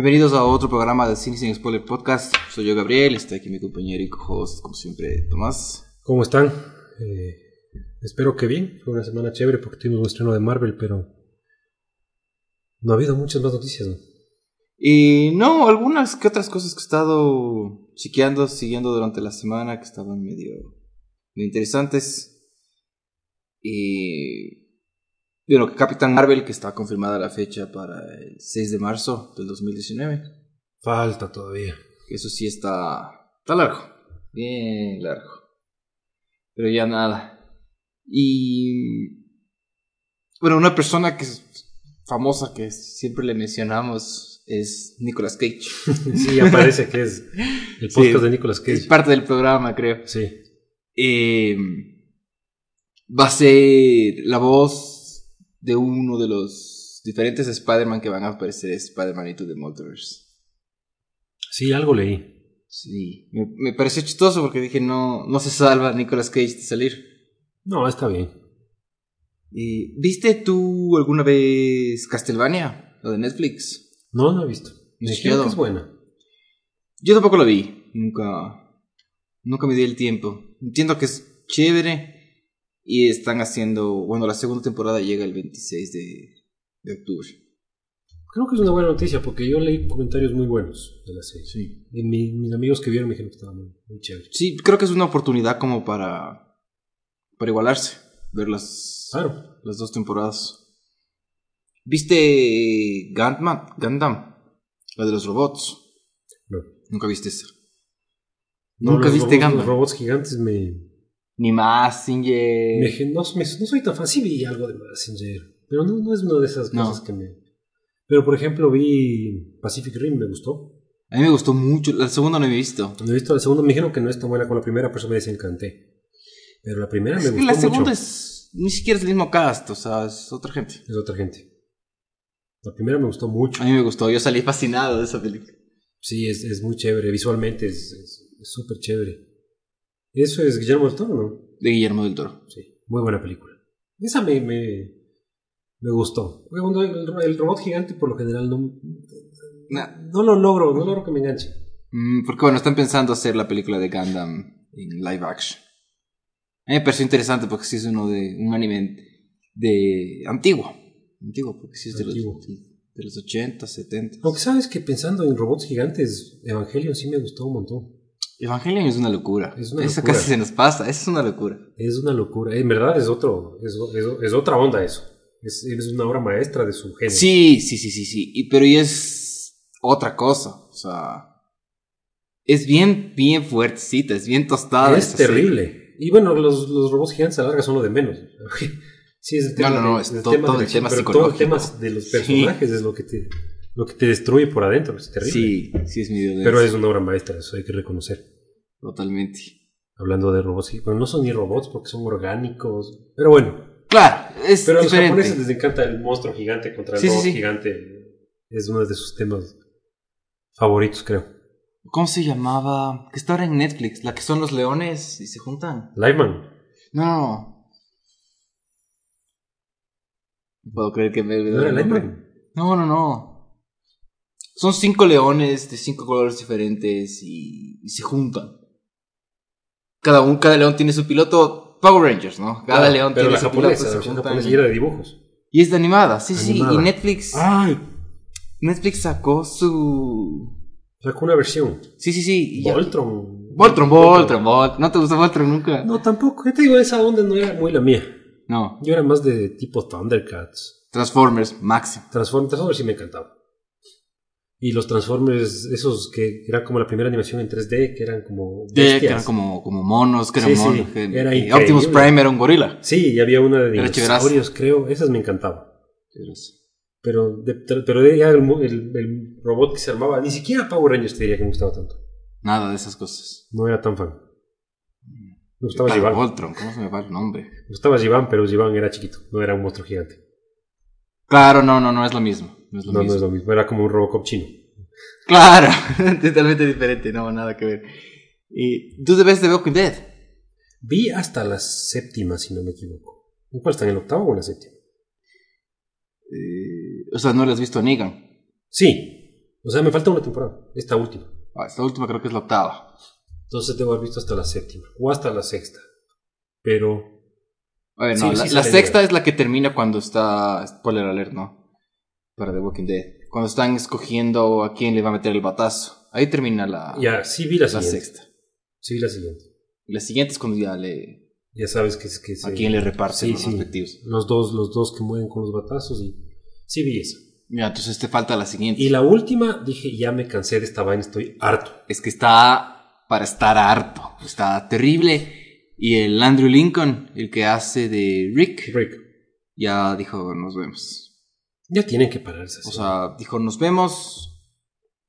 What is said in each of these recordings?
Bienvenidos a otro programa de Cine Sin Spoiler Podcast. Soy yo, Gabriel, está aquí mi compañero y co-host, como siempre, Tomás. ¿Cómo están? Eh, espero que bien. Fue una semana chévere porque tuvimos un estreno de Marvel, pero no ha habido muchas más noticias. ¿no? Y no, algunas que otras cosas que he estado chequeando, siguiendo durante la semana, que estaban medio, medio interesantes. Y bueno, Capitán Marvel, que está confirmada la fecha para el 6 de marzo del 2019. Falta todavía. Eso sí está, está largo, bien largo. Pero ya nada. Y bueno, una persona que es famosa que siempre le mencionamos es Nicolas Cage. sí, ya parece que es el podcast Sí, de Nicolas Cage. Es parte del programa, creo. Sí. Eh, va a ser la voz de uno de los diferentes Spider-Man que van a aparecer Spider-Man Into the Multiverse. Sí, algo leí. Sí, me, me pareció chistoso porque dije, no, no se salva Nicolas Cage de salir. No, está bien. Y, ¿Viste tú alguna vez Castlevania, lo de Netflix? No, no he visto. Me quedo. que es buena. Yo tampoco lo vi, nunca, nunca me di el tiempo. Entiendo que es chévere y están haciendo, bueno, la segunda temporada llega el 26 de, de octubre. Creo que es una buena noticia porque yo leí comentarios muy buenos de la serie. Sí. Y mi- mis amigos que vieron me dijeron que estaba muy, muy chévere. Sí, creo que es una oportunidad como para, para igualarse, ver las, Claro. las dos temporadas. ¿Viste Gundam? Gundam? La de los robots. No. Nunca viste esa. No, Nunca los viste robots, Gundam. Los robots gigantes me... Ni Mazinger. me no, me- no soy tan fácil. Sí vi algo de Massinger. Pero no, no es una de esas No. cosas que me... Pero por ejemplo vi Pacific Rim, me gustó. A mí me gustó mucho. La segunda no he visto. Cuando he visto la segunda me dijeron que no es tan buena como la primera, por eso me desencanté. Pero la primera me Es gustó que la segunda mucho. es. Ni siquiera es el mismo cast, o sea, es otra gente. Es otra gente. La primera me gustó mucho. A mí me gustó, yo salí fascinado de esa película. Sí, es, es muy chévere. Visualmente es súper chévere. Eso es Guillermo del Toro, ¿no? De Guillermo del Toro. Sí, muy buena película. Esa me, me, me gustó. Cuando el, el robot gigante, por lo general, no, Nah. no lo logro, no logro que me enganche. Mm, porque bueno, están pensando hacer la película de Gundam en live action. A mí me pareció interesante porque sí es uno de un anime de antiguo. Antiguo, porque sí es de los, Antiguo. de los 80, 70. Aunque sabes que pensando en robots gigantes, Evangelion sí me gustó un montón. Evangelion es una locura. Es una eso locura. casi se nos pasa, eso es una locura. Es una locura. En verdad es otro, es, es- es otra onda eso. Es, es una obra maestra de su género. Sí, sí, sí, sí, sí. Y, pero y es otra cosa. O sea, es bien, bien fuertecita, es bien tostada. es esa serie. terrible. Y bueno, los, los robots gigantes a la larga son lo de menos. Sí, es el tema, No, no, no, de- es el tema todo de el tema pero todo el psicológico. tema de los personajes es lo que te lo que te destruye por adentro, es terrible. Sí, sí es medio de Pero es una obra maestra, eso hay que reconocer. Totalmente. Hablando de robots, bueno, no son ni robots porque son orgánicos, pero bueno. Claro, es Pero a los japoneses les encanta el monstruo gigante contra el Sí, sí, robot sí. gigante. Es uno de sus temas favoritos, creo. ¿Cómo se llamaba? Que está ahora en Netflix, la que son los leones y se juntan. Liveman. No, no, puedo creer que me olvidé ¿No era? No, no, no. Son cinco leones de cinco colores diferentes y, y se juntan. Cada, un, cada león tiene su piloto. Power Rangers, ¿no? Cada Ah, león pero tiene la su japonesa, piloto. la Se versión juntan. japonesa y era de dibujos. Y es de animada, sí, sí. Y Netflix. Ay, Netflix sacó su. sacó una versión. Sí, sí, sí. Voltron. Voltron, Voltron, Voltron. ¿No te gustó Voltron nunca? No, tampoco. Ya te digo, esa onda no era muy la mía. No. Yo era más de tipo Thundercats. Transformers, máximo. Transformers, Transformers sí me encantaba. Y los Transformers, esos que eran como la primera animación en 3D, que eran como. De, que bestias. eran como, como monos, que eran Sí, sí, monos. que- era y. Optimus Prime era un gorila. Sí, y había una de Era dinosaurios, creo. Esas me encantaban. Pero, de- pero ya el, el- el robot que se armaba, ni siquiera Power Rangers te diría que me gustaba tanto. Nada de esas cosas. No era tan fan. Me gustaba Jivan. Voltron, ¿cómo se me va el nombre? Me gustaba Jivan, pero Jivan era chiquito, no era un monstruo gigante. Claro, no, no, no es lo mismo. No es lo No, mismo. no es lo mismo, era como un Robocop chino. Claro, totalmente diferente, no, nada que ver. Y tú debes de Walking Dead. Vi hasta la séptima, si no me equivoco. ¿En cuál está? ¿En el octavo o en la séptima? Eh, o sea, no le has visto a Negan. Sí. O sea, me falta una temporada. Esta última. Ah, esta última creo que es la octava. Entonces debo haber visto hasta la séptima. O hasta la sexta. Pero. A ver, Sí, no, la, sí la sexta es la que termina cuando está. Spoiler alert, ¿no? Para The Walking Dead. Cuando están escogiendo a quién le va a meter el batazo. Ahí termina la, Ya, sí vi la la siguiente. sexta. Sí vi la siguiente. La siguiente es cuando ya le. Ya sabes que es que se- a quién le reparten Sí, los sí. respectivos. Los dos, los dos que mueren con los batazos y. Sí vi esa. Mira, entonces te falta la siguiente. Y la última, dije, ya me cansé de esta vaina, estoy harto. Es que está para estar harto. Está terrible. Y el Andrew Lincoln, el que hace de Rick, Rick. ya dijo, nos vemos. Ya tienen que pararse. O sea, dijo, nos vemos.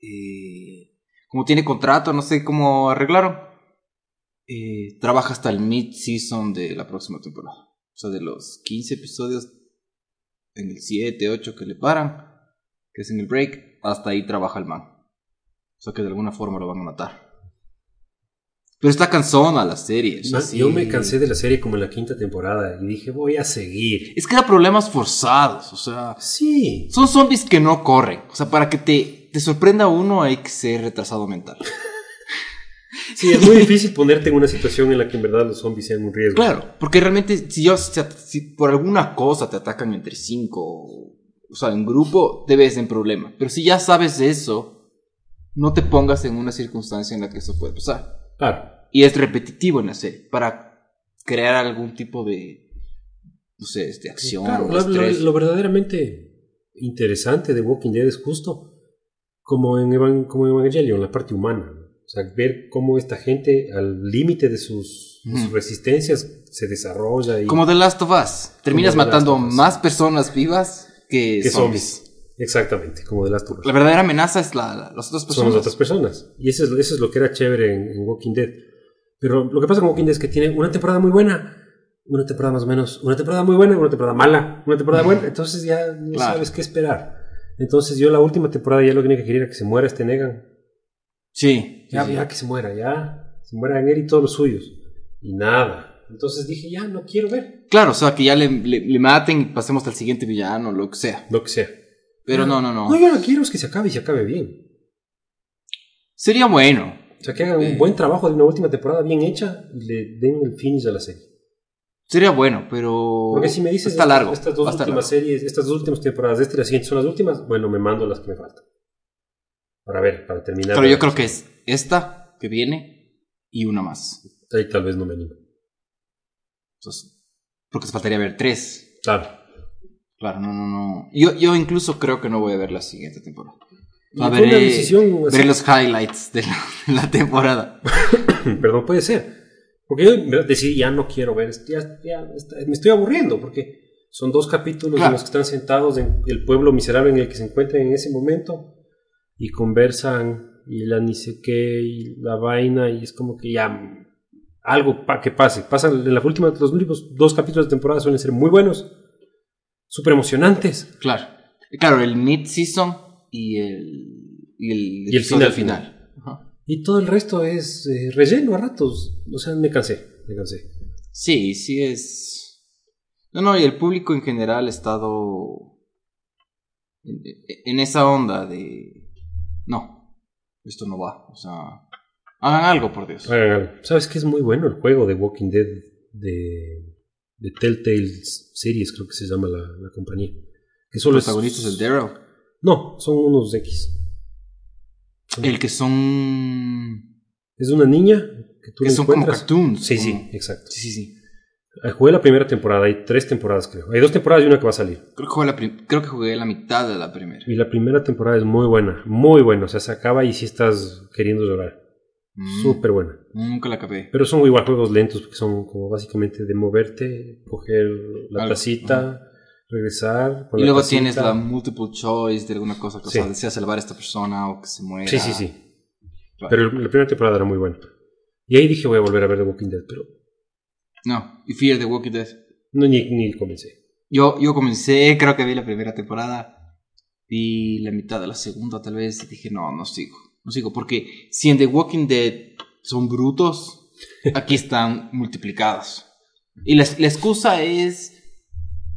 Eh, como tiene contrato, no sé cómo arreglaron. eh, trabaja hasta el mid-season de la próxima temporada. O sea, de los 15 episodios en el 7, 8 que le paran, que es en el break, hasta ahí trabaja el man. O sea, que de alguna forma lo van a matar. Pero está cansona la serie. sí. Yo me cansé de la serie como en la quinta temporada y dije, voy a seguir. Es que era problemas forzados, o sea... Sí. Son zombies que no corren. O sea, para que te, te sorprenda uno hay que ser retrasado mental. Sí, es muy difícil ponerte en una situación en la que en verdad los zombies sean un riesgo. Claro, porque realmente si, yo, si, si por alguna cosa te atacan entre cinco, o sea, en grupo, te ves en problema. Pero si ya sabes eso, no te pongas en una circunstancia en la que eso puede pasar. Claro. Y es repetitivo en la serie, para crear algún tipo de, no sé, de acción Claro, o lo, lo- estrés. lo verdaderamente interesante de Walking Dead es justo como en, Evan- como en Evangelion, la parte humana. O sea, ver cómo esta gente al límite de sus, resistencias se desarrolla y Como The Last of Us. Terminas matando más personas vivas que, que zombies. zombies. Exactamente, como de las turcas. La verdadera amenaza es la, la- las otras Son personas. las otras personas. Y eso es, eso es lo que era chévere en, en Walking Dead. Pero lo que pasa con Walking Dead es que tiene una temporada muy buena, una temporada más o menos, una temporada muy buena, una temporada mala, una temporada buena. Entonces ya no Claro. sabes qué esperar. Entonces yo la última temporada ya lo que tenía que querer era que se muera este Negan. Sí. Ya, sí. ya que se muera, ya. Se mueran él y todos los suyos. Y nada. Entonces dije, ya, no quiero ver. Claro, o sea, que ya le, le- le maten y pasemos al siguiente villano, lo que sea. Lo que sea. Pero no, no, no. No, yo lo que quiero es que se acabe y se acabe bien. Sería bueno. O sea, que hagan Eh. un buen trabajo de una última temporada bien hecha y le den el finish a la serie. Sería bueno, pero. Porque si me dices Está largo. estas dos últimas largo. series, estas dos últimas temporadas de esta y la siguiente son las últimas, bueno, me mando las que me faltan. Para ver, para terminar. Pero yo creo que es esta que viene y una más. Ahí tal vez no me animo. Entonces, porque faltaría ver tres. Claro. Claro, no, no, no. Yo, yo incluso creo que no voy a ver la siguiente temporada. A veré, decisión veré los highlights de la, de la temporada. Perdón, puede ser. Porque yo decidí, ya no quiero ver, ya, ya está- me estoy aburriendo, porque son dos capítulos Claro. en los que están sentados en el pueblo miserable en el que se encuentran en ese momento y conversan y la ni sé qué y la vaina y es como que ya algo pa que pase. Pasan en las últimas, los últimos dos capítulos de temporada suelen ser muy buenos, súper emocionantes. Claro. Claro, el mid-season y el, y el, Y el final, final. Ajá. Y todo el resto es eh, relleno a ratos. O sea, me cansé, me cansé. Sí, sí es. No, no, y el público en general ha estado en, en esa onda de. No, esto no va. O sea, hagan algo, por Dios. Hagan algo. ¿Sabes qué es muy bueno el juego de Walking Dead de, de Telltale Series, creo que se llama la, la compañía? Que Los solo es- protagonistas del Daryl. No, son unos X. El que son. Es una niña que tú Que son como cartoons. Sí, sí, exacto. Sí, sí, sí. Eh, Jugué la primera temporada, hay tres temporadas creo. Hay dos temporadas y una que va a salir. Creo que, jugué la creo que jugué la mitad de la primera. Y la primera temporada es muy buena, muy buena. O sea, se acaba y si estás queriendo llorar. Mm, Súper buena. Nunca la acabé. Pero son igual juegos lentos porque son como básicamente de moverte, coger la Algo, tacita, regresar. con Y la luego tacita. tienes la multiple choice de alguna cosa que o sea, Sí. desea salvar a esta persona o que se muera. Sí, sí, sí. Pero la primera temporada era muy buena. Y ahí dije voy a volver a ver The Walking Dead, pero No, y Fear the Walking Dead. no ni, ni comencé. Yo, yo comencé, creo que vi la primera temporada. Vi la mitad de la segunda, tal vez. Y dije, no, no sigo. No sigo. Porque si en The Walking Dead son brutos, aquí están multiplicados. Y la, la excusa es.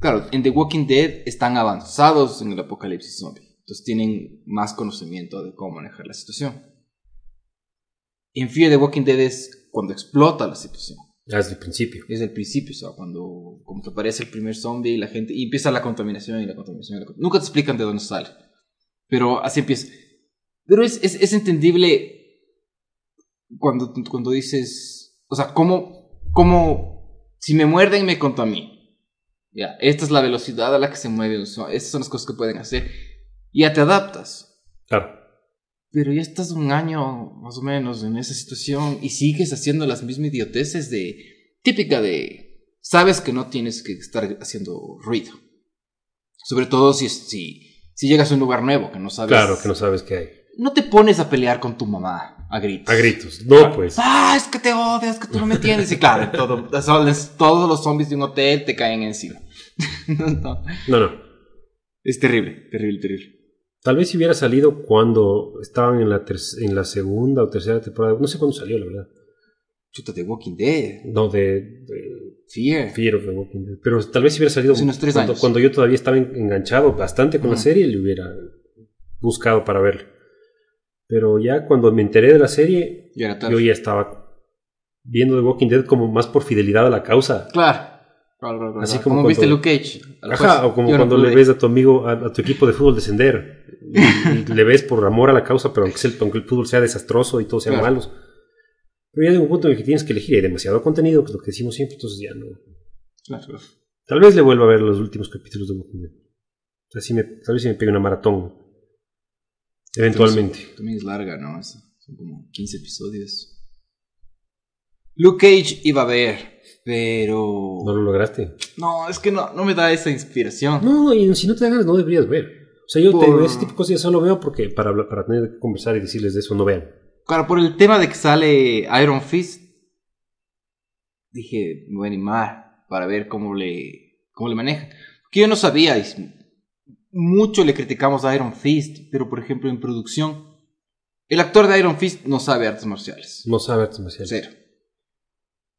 Claro, en The Walking Dead están avanzados en el apocalipsis zombie. Entonces tienen más conocimiento de cómo manejar la situación. En Fear the Walking Dead es cuando explota la situación Ah, Desde el principio. es el principio, o sea, cuando como que aparece el primer zombie y la gente y empieza la contaminación y la contaminación. y la Nunca te explican de dónde sale, pero así empieza. Pero es, es, es entendible cuando, cuando dices, o sea, cómo, cómo, si me muerden me contamino. Ya, esta es la velocidad a la que se mueve un zombie, estas son las cosas que pueden hacer. Y ya te adaptas. Claro. Pero ya estás un año más o menos en esa situación y sigues haciendo las mismas idioteces de típica de sabes que no tienes que estar haciendo ruido. Sobre todo si si, si llegas a un lugar nuevo que no sabes. Claro que no sabes qué hay. No te pones a pelear con tu mamá a gritos. A gritos. No, pues. Ah, es que te odio, es que tú no me entiendes. Y claro, todo- todos todos los zombies de un hotel te caen encima. No, no. No, no. Es terrible, terrible, terrible. Tal vez si hubiera salido cuando estaban en la, en la segunda o tercera temporada. No sé cuándo salió, la verdad. Chuta de Walking Dead. No, de, de Fear. Fear of the Walking Dead. Pero tal vez si hubiera salido unos tres cuando, años. cuando yo todavía estaba en- enganchado bastante con la Ujú. serie, le hubiera buscado para verlo. Pero ya cuando me enteré de la serie, Y era tarde. yo ya estaba viendo The Walking Dead como más por fidelidad a la causa. Claro. Claro, claro. Así como, como viste cuando- Luke Cage. Ajá, o como Yo no cuando le ves a tu amigo, a, a tu equipo de fútbol descender. Y, y le ves por amor a la causa, pero aunque, el, aunque el fútbol sea desastroso y todos sean Claro. malos. Pero ya llega un punto en el que tienes que elegir. Hay demasiado contenido, que es lo que decimos siempre, entonces ya no. Claro. Tal vez le vuelva a ver los últimos capítulos de Walking Dead. O sea, sí me, tal vez si me pegue una maratón. Eventualmente. También, también es larga, ¿no? Es- Son como 15 episodios. Luke Cage iba a ver, pero... ¿No lo lograste? No, es que no, no me da esa inspiración. No, y si no te ganas, no deberías ver. O sea, yo Por- ese tipo de cosas ya solo veo porque para, hablar- para tener que conversar y decirles de eso, no vean. Claro, por el tema de que sale Iron Fist, dije, me voy a animar para ver cómo le, cómo le manejan. Porque yo no sabía, y mucho le criticamos a Iron Fist, pero por ejemplo en producción, el actor de Iron Fist no sabe artes marciales. No sabe artes marciales. Cero.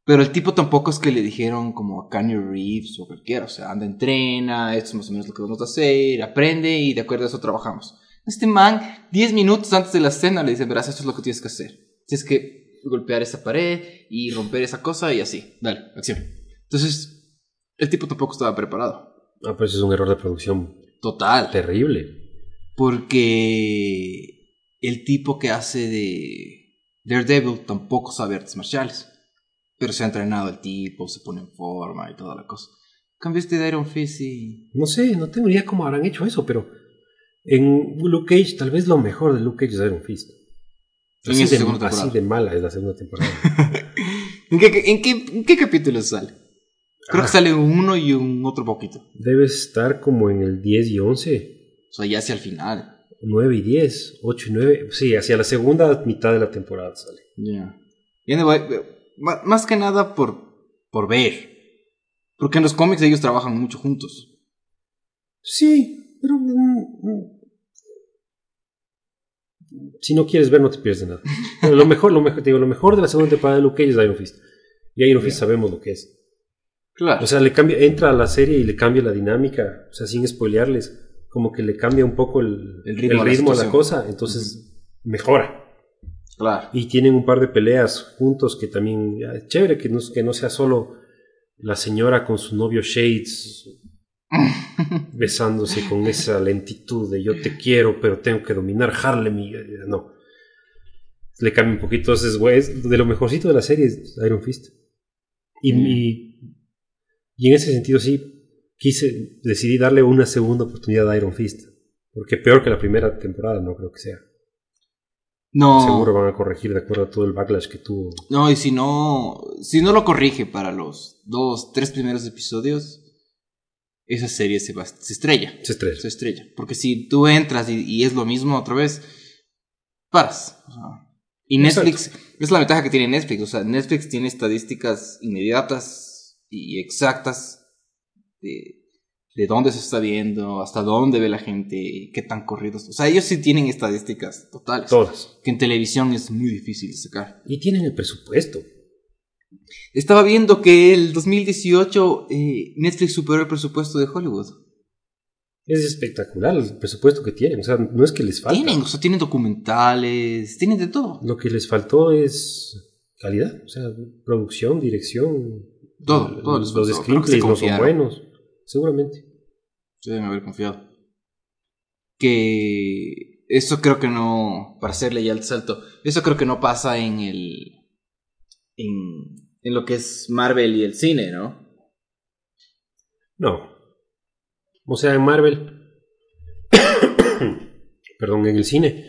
Pero el tipo tampoco es que le dijeron como a Kanye Reeves o cualquiera, o sea, anda, entrena, esto es más o menos lo que vamos a hacer, aprende y de acuerdo a eso trabajamos. Este man, 10 minutos antes de la escena le dicen, verás, esto es lo que tienes que hacer. Tienes que golpear esa pared y romper esa cosa y así. Dale, acción. Entonces, el tipo tampoco estaba preparado. Ah, pues es un error de producción Total. terrible. Porque el tipo que hace de Daredevil tampoco sabe artes marciales. Pero se ha entrenado el tipo, se pone en forma y toda la cosa. Cambiaste de Iron Fist y... No sé, no tengo idea cómo habrán hecho eso, pero en Luke Cage, tal vez lo mejor de Luke Cage es Iron Fist. En Así, de, así de mala es la segunda temporada. ¿En qué, en qué, en qué capítulo sale? Creo Ah. que sale uno y un otro poquito. Debe estar como en el 10 y 11, O sea, ya hacia el final. 9 y 10, 8 y 9. Sí, hacia la segunda mitad de la temporada sale. Ya. Y anyway, ma- Más que nada por, por ver. Porque en los cómics ellos trabajan mucho juntos. Sí, pero. mm, mm. Si no quieres ver, no te pierdes de nada. Lo mejor, lo mejor, te digo, lo mejor de la segunda temporada de Luke Cage es Iron Fist. Y Iron Fist sabemos lo que es. Claro. O sea, le cambia, entra a la serie y le cambia la dinámica. O sea, sin spoilearles. Como que le cambia un poco el, El el ritmo a la a la cosa. Entonces, mejora. claro. Y tienen un par de peleas juntos que también. ya, es chévere que no, que no sea solo la señora con su novio Shades besándose con esa lentitud de yo te quiero, pero tengo que dominar Harlem y eh, no. Le cambia un poquito. Entonces, güey, es de lo mejorcito de la serie es Iron Fist. Y, Mm. y Y en ese sentido sí, quise, decidí darle una segunda oportunidad a Iron Fist. Porque peor que la primera temporada no creo que sea. No. Seguro van a corregir de acuerdo a todo el backlash que tuvo. No, y si no, si no lo corrige para los dos, tres primeros episodios, esa serie se, va, se estrella. Se estrella. Se estrella. Porque si tú entras y, y es lo mismo otra vez, paras. O sea, y Netflix, es la ventaja que tiene Netflix. O sea, Netflix tiene estadísticas inmediatas y exactas de, de dónde se está viendo, hasta dónde ve la gente, qué tan corridos. O sea, ellos sí tienen estadísticas totales. Todas. Que en televisión es muy difícil de sacar. Y tienen el presupuesto. Estaba viendo que el 2018 eh, Netflix superó el presupuesto de Hollywood. Es espectacular el presupuesto que tienen. O sea, no es que les. Tienen, o sea, tienen documentales, tienen de todo. Lo que les faltó es calidad. O sea, producción, dirección. Todo, todo les Los, screenplays no son buenos. Seguramente. Se deben haber confiado. Que eso creo que no, para hacerle ya el salto, eso creo que no pasa en el, en, en lo que es Marvel y el cine, ¿no? No. O sea, en Marvel. perdón, en el cine.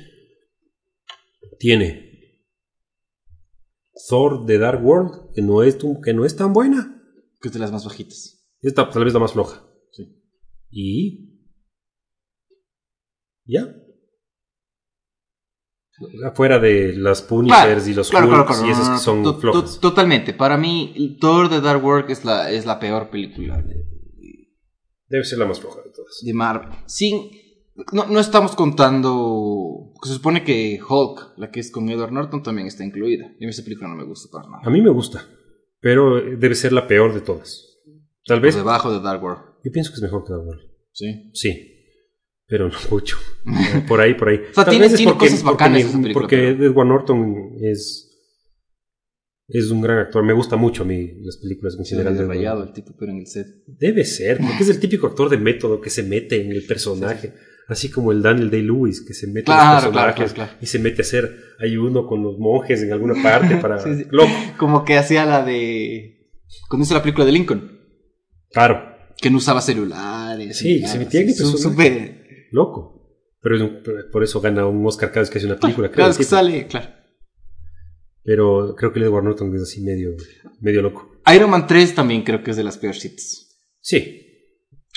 Tiene Thor de Dark World, que no es, tu- que no es tan buena. Que es de las más bajitas. Esta tal vez la más floja. Sí. Y. Ya. Afuera de las Punishers y los claro, Hulks claro, y esas que son to- to- flojas. Totalmente. Para mí, Thor de Dark World es la, es la peor película de, Debe ser la más floja de todas. de Marvel. Sin, no, no estamos contando. Se supone que Hulk, la que es con Edward Norton, también está incluida. Y esa película no me gusta para nada. A mí me gusta, pero debe ser la peor de todas. Tal Por vez. debajo de Dark World. Yo pienso que es mejor que Dark World. Sí. Sí, pero no mucho. por ahí, por ahí. O sea, Tal tiene- vez es tiene porque, cosas porque bacanas esa película, porque pero- Edward Norton es, es un gran actor. Me gusta mucho a mí las películas en general. ve de Edward rayado Norton. el tipo, pero en el set. Debe ser, porque es el típico actor de método que se mete en el personaje. Así como el Daniel Day-Lewis, que se mete en Claro, los personajes claro, claro. y se mete a hacer ayuno con los monjes en alguna parte para... Sí, sí. Loco. Como que hacía la de. Cuando hizo la película de Lincoln. Claro, Que no usaba celulares. Sí, se metía en súper- loco. Pero es un- por eso gana un Oscar cada vez que hace una película, creo. Cada vez que sale, claro. Pero creo que el Edward Norton es así medio, medio loco. Iron Man 3 también creo que es de las peorcitas. Sí.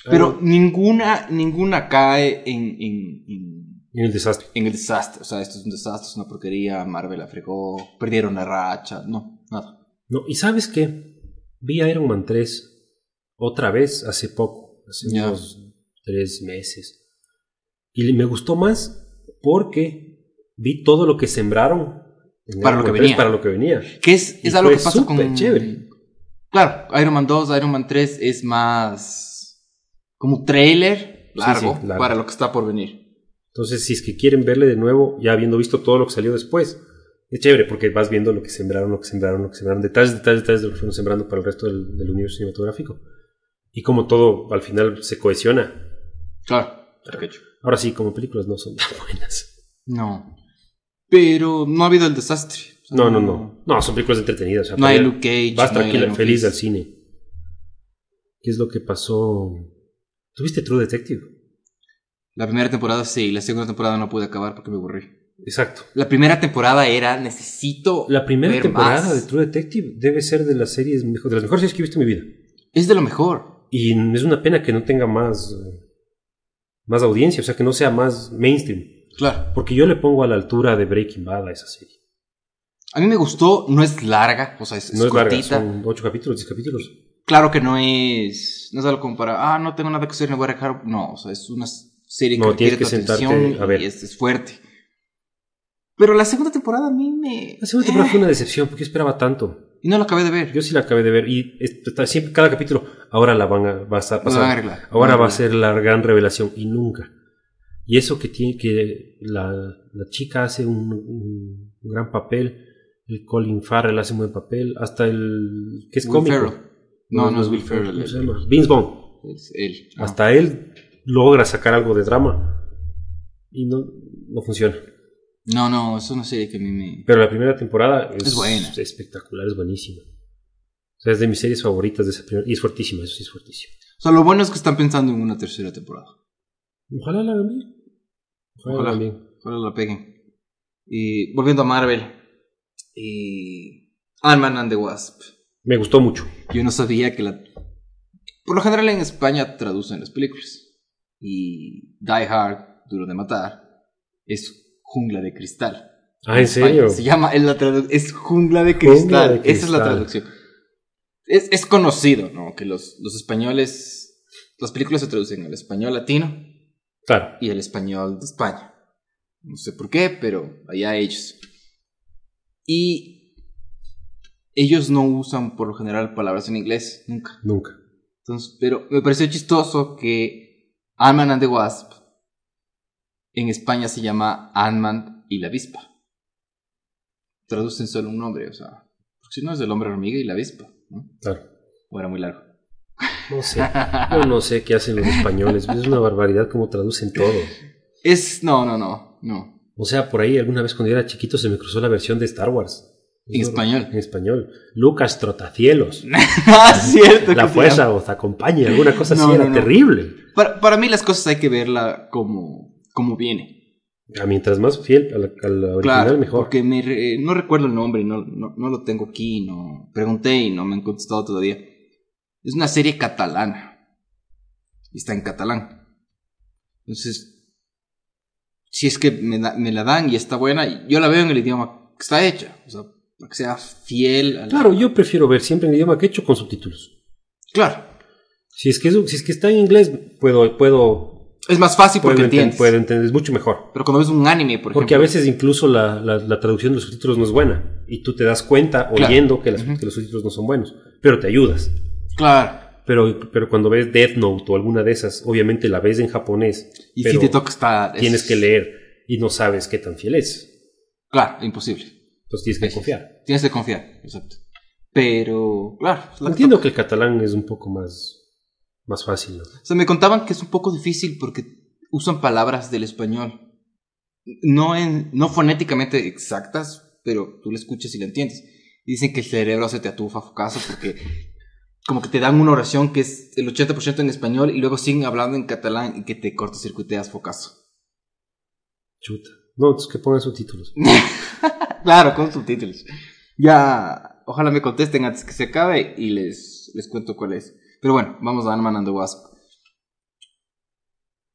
Pero ninguna, ninguna cae en, en, en, en el desastre. en el desastre. O sea, esto es un desastre, es una porquería. Marvel la fregó, perdieron la racha. No, nada. No, y sabes qué? Vi Iron Man 3 otra vez hace poco, hace unos tres meses. Y me gustó más porque vi todo lo que sembraron Para lo que Man 3 venía. para lo que venía. Que es, es algo que pasa con. chévere. Claro, Iron Man 2, Iron Man 3 es más. Como trailer largo, sí, largo. para lo que está por venir. Entonces, si es que quieren verle de nuevo, ya habiendo visto todo lo que salió después, es chévere porque vas viendo lo que sembraron, lo que sembraron, lo que sembraron, detalles, detalles, detalles de lo que fueron sembrando para el resto del, del universo cinematográfico. Y como todo al final se cohesiona. Claro, perfecto. Ahora sí, como películas no son tan buenas. No. Pero no ha habido el desastre. O sea, No, no, no. No, son películas entretenidas. o sea, No hay Luke Cage. Vas no tranquila, feliz al cine. ¿Qué es lo que pasó? ¿Tuviste True Detective? La primera temporada sí, la segunda temporada no pude acabar porque me aburrí. Exacto. La primera temporada era necesito. La primera ver temporada más. de True Detective debe ser de las series de las mejores series que he visto en mi vida. Es de lo mejor. Y es una pena que no tenga más, eh, más audiencia, o sea, que no sea más mainstream. Claro. Porque yo le pongo a la altura de Breaking Bad a esa serie. A mí me gustó, no es larga, o sea, es, No es larga, cortita. son 8 capítulos, 10 capítulos. Claro que no es. No es algo como para. Ah, no tengo nada que hacer, me voy a dejar. No, o sea, es una serie que No, requiere tienes que tu sentarte atención a ver. y es, es fuerte. Pero la segunda temporada a mí me. La segunda temporada fue una decepción porque yo esperaba tanto. Y no la acabé de ver. Yo sí la acabé de ver y está- siempre cada capítulo, ahora la van a, van arreglar. Ahora va a ser la gran revelación y nunca. Y eso que tiene que la, la chica hace un, un gran papel, el Colin Farrell hace un buen papel, hasta el que es Will cómico. Ferrell. No, no es Will Ferrell. ¿Cómo se llama? Vince Vaughn. Es él. Hasta él logra sacar algo de drama y no, no funciona. No, no, es una serie que a mí me. Pero la primera temporada es, Es buena. espectacular, es buenísima. O sea, es de mis series favoritas de esa primera. Y es fuertísima, eso sí es fuertísimo. O sea, lo bueno es que están pensando en una tercera temporada. Ojalá la hagan bien. Ojalá, la Ojalá. hagan bien. Ojalá la peguen. Y volviendo a Marvel. Y Ant-Man and the Wasp. Me gustó mucho. Yo no sabía que la... Por lo general en España traducen las películas. Y Die Hard, Duro de Matar, es Jungla de Cristal. Ah, ¿en serio? Se llama, es, la es Jungla de Cristal. de Esa es la Cristal. traducción. Es, es conocido, ¿no? Que los, los españoles... Las películas se traducen al español latino Claro. y el español de España. No sé por qué, pero allá ellos. Y ellos no usan por lo general palabras en inglés, nunca. Nunca. Entonces, pero me pareció chistoso que Ant-Man and the Wasp en España se llama Ant-Man y la avispa. Traducen solo un nombre, o sea, porque si no es el hombre hormiga y la avispa, ¿no? Claro. O era muy largo. No sé. Yo no sé qué hacen los españoles. Es una barbaridad cómo traducen todo. Es, no, no, no, no. O sea, por ahí alguna vez cuando yo era chiquito se me cruzó la versión de Star Wars. En español. En español. Lucas Trotacielos. ah, cierto. La fuerza os acompañe. Alguna cosa así No, era no, no. terrible. Para, para mí las cosas hay que verla como, como viene. Ah, mientras más fiel a la, a la original, Claro, mejor. porque me re- no recuerdo el nombre, no, no, lo tengo aquí, no pregunté y no me han contestado todavía. Es una serie catalana. Y está en catalán. Entonces, si es que me, da- me la dan y está buena, yo la veo en el idioma que está hecha. O sea, que sea fiel a la- Claro, yo prefiero ver siempre en el idioma que he hecho con subtítulos. Claro. Si es que, si es que está en inglés, puedo, puedo, Es más fácil porque entiendes. puedo entender, es mucho mejor. Pero cuando ves un anime, por Porque ejemplo. a veces incluso la, la- la traducción de los subtítulos no es buena. Y tú te das cuenta Claro. oyendo que, las- Ujú. que los subtítulos no son buenos. Pero te ayudas. Claro. Pero, pero cuando ves Death Note o alguna de esas, obviamente la ves en japonés. Y pero si te toca estar. es- Tienes que leer y no sabes qué tan fiel es. Claro, imposible. Entonces tienes que confiar. Tienes que confiar, exacto. Pero, claro. que Entiendo que el catalán es un poco más, más fácil. ¿no? O sea, me contaban que es un poco difícil porque usan palabras del español. No, en, no fonéticamente exactas, pero tú la escuchas y la entiendes. Dicen que el cerebro se te atufa focazo porque como que te dan una oración que es el 80% en español y luego siguen hablando en catalán y que te cortocircuiteas focazo. Chuta. No, entonces que pongan subtítulos. Claro, con subtítulos. Ya, ojalá me contesten antes que se acabe y les, les cuento cuál es. Pero bueno, vamos a Ant-Man and the Wasp.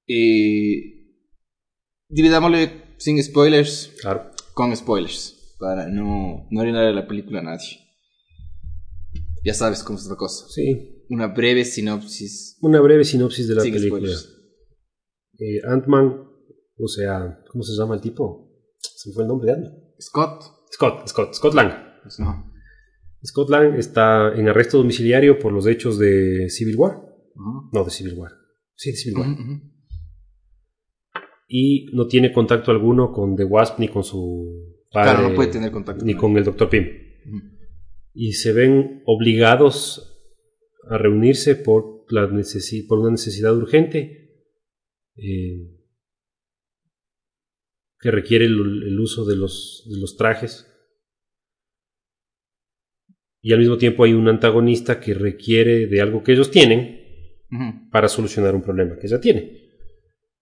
Eh, dividámosle sin spoilers Claro. con spoilers. Para no, no arruinarle la película a nadie. Ya sabes cómo es la cosa. Sí. Una breve sinopsis Una breve sinopsis de la sin película. Eh, Ant-Man, o sea, ¿cómo se llama el tipo? Se me fue el nombre de. Scott. Scott, Scott, Scott Lang. No. Scott Lang está en arresto domiciliario por los hechos de Civil War. No, de Civil War. Sí, de Civil War. Y no tiene contacto alguno con The Wasp ni con su padre. Claro, no puede tener contacto. Ni con el Dr. Pym. Y se ven obligados a reunirse por, la necesi- por una necesidad urgente eh, que requiere el, el uso de los, de los trajes. Y al mismo tiempo hay un antagonista que requiere de algo que ellos tienen para solucionar un problema que ya tiene.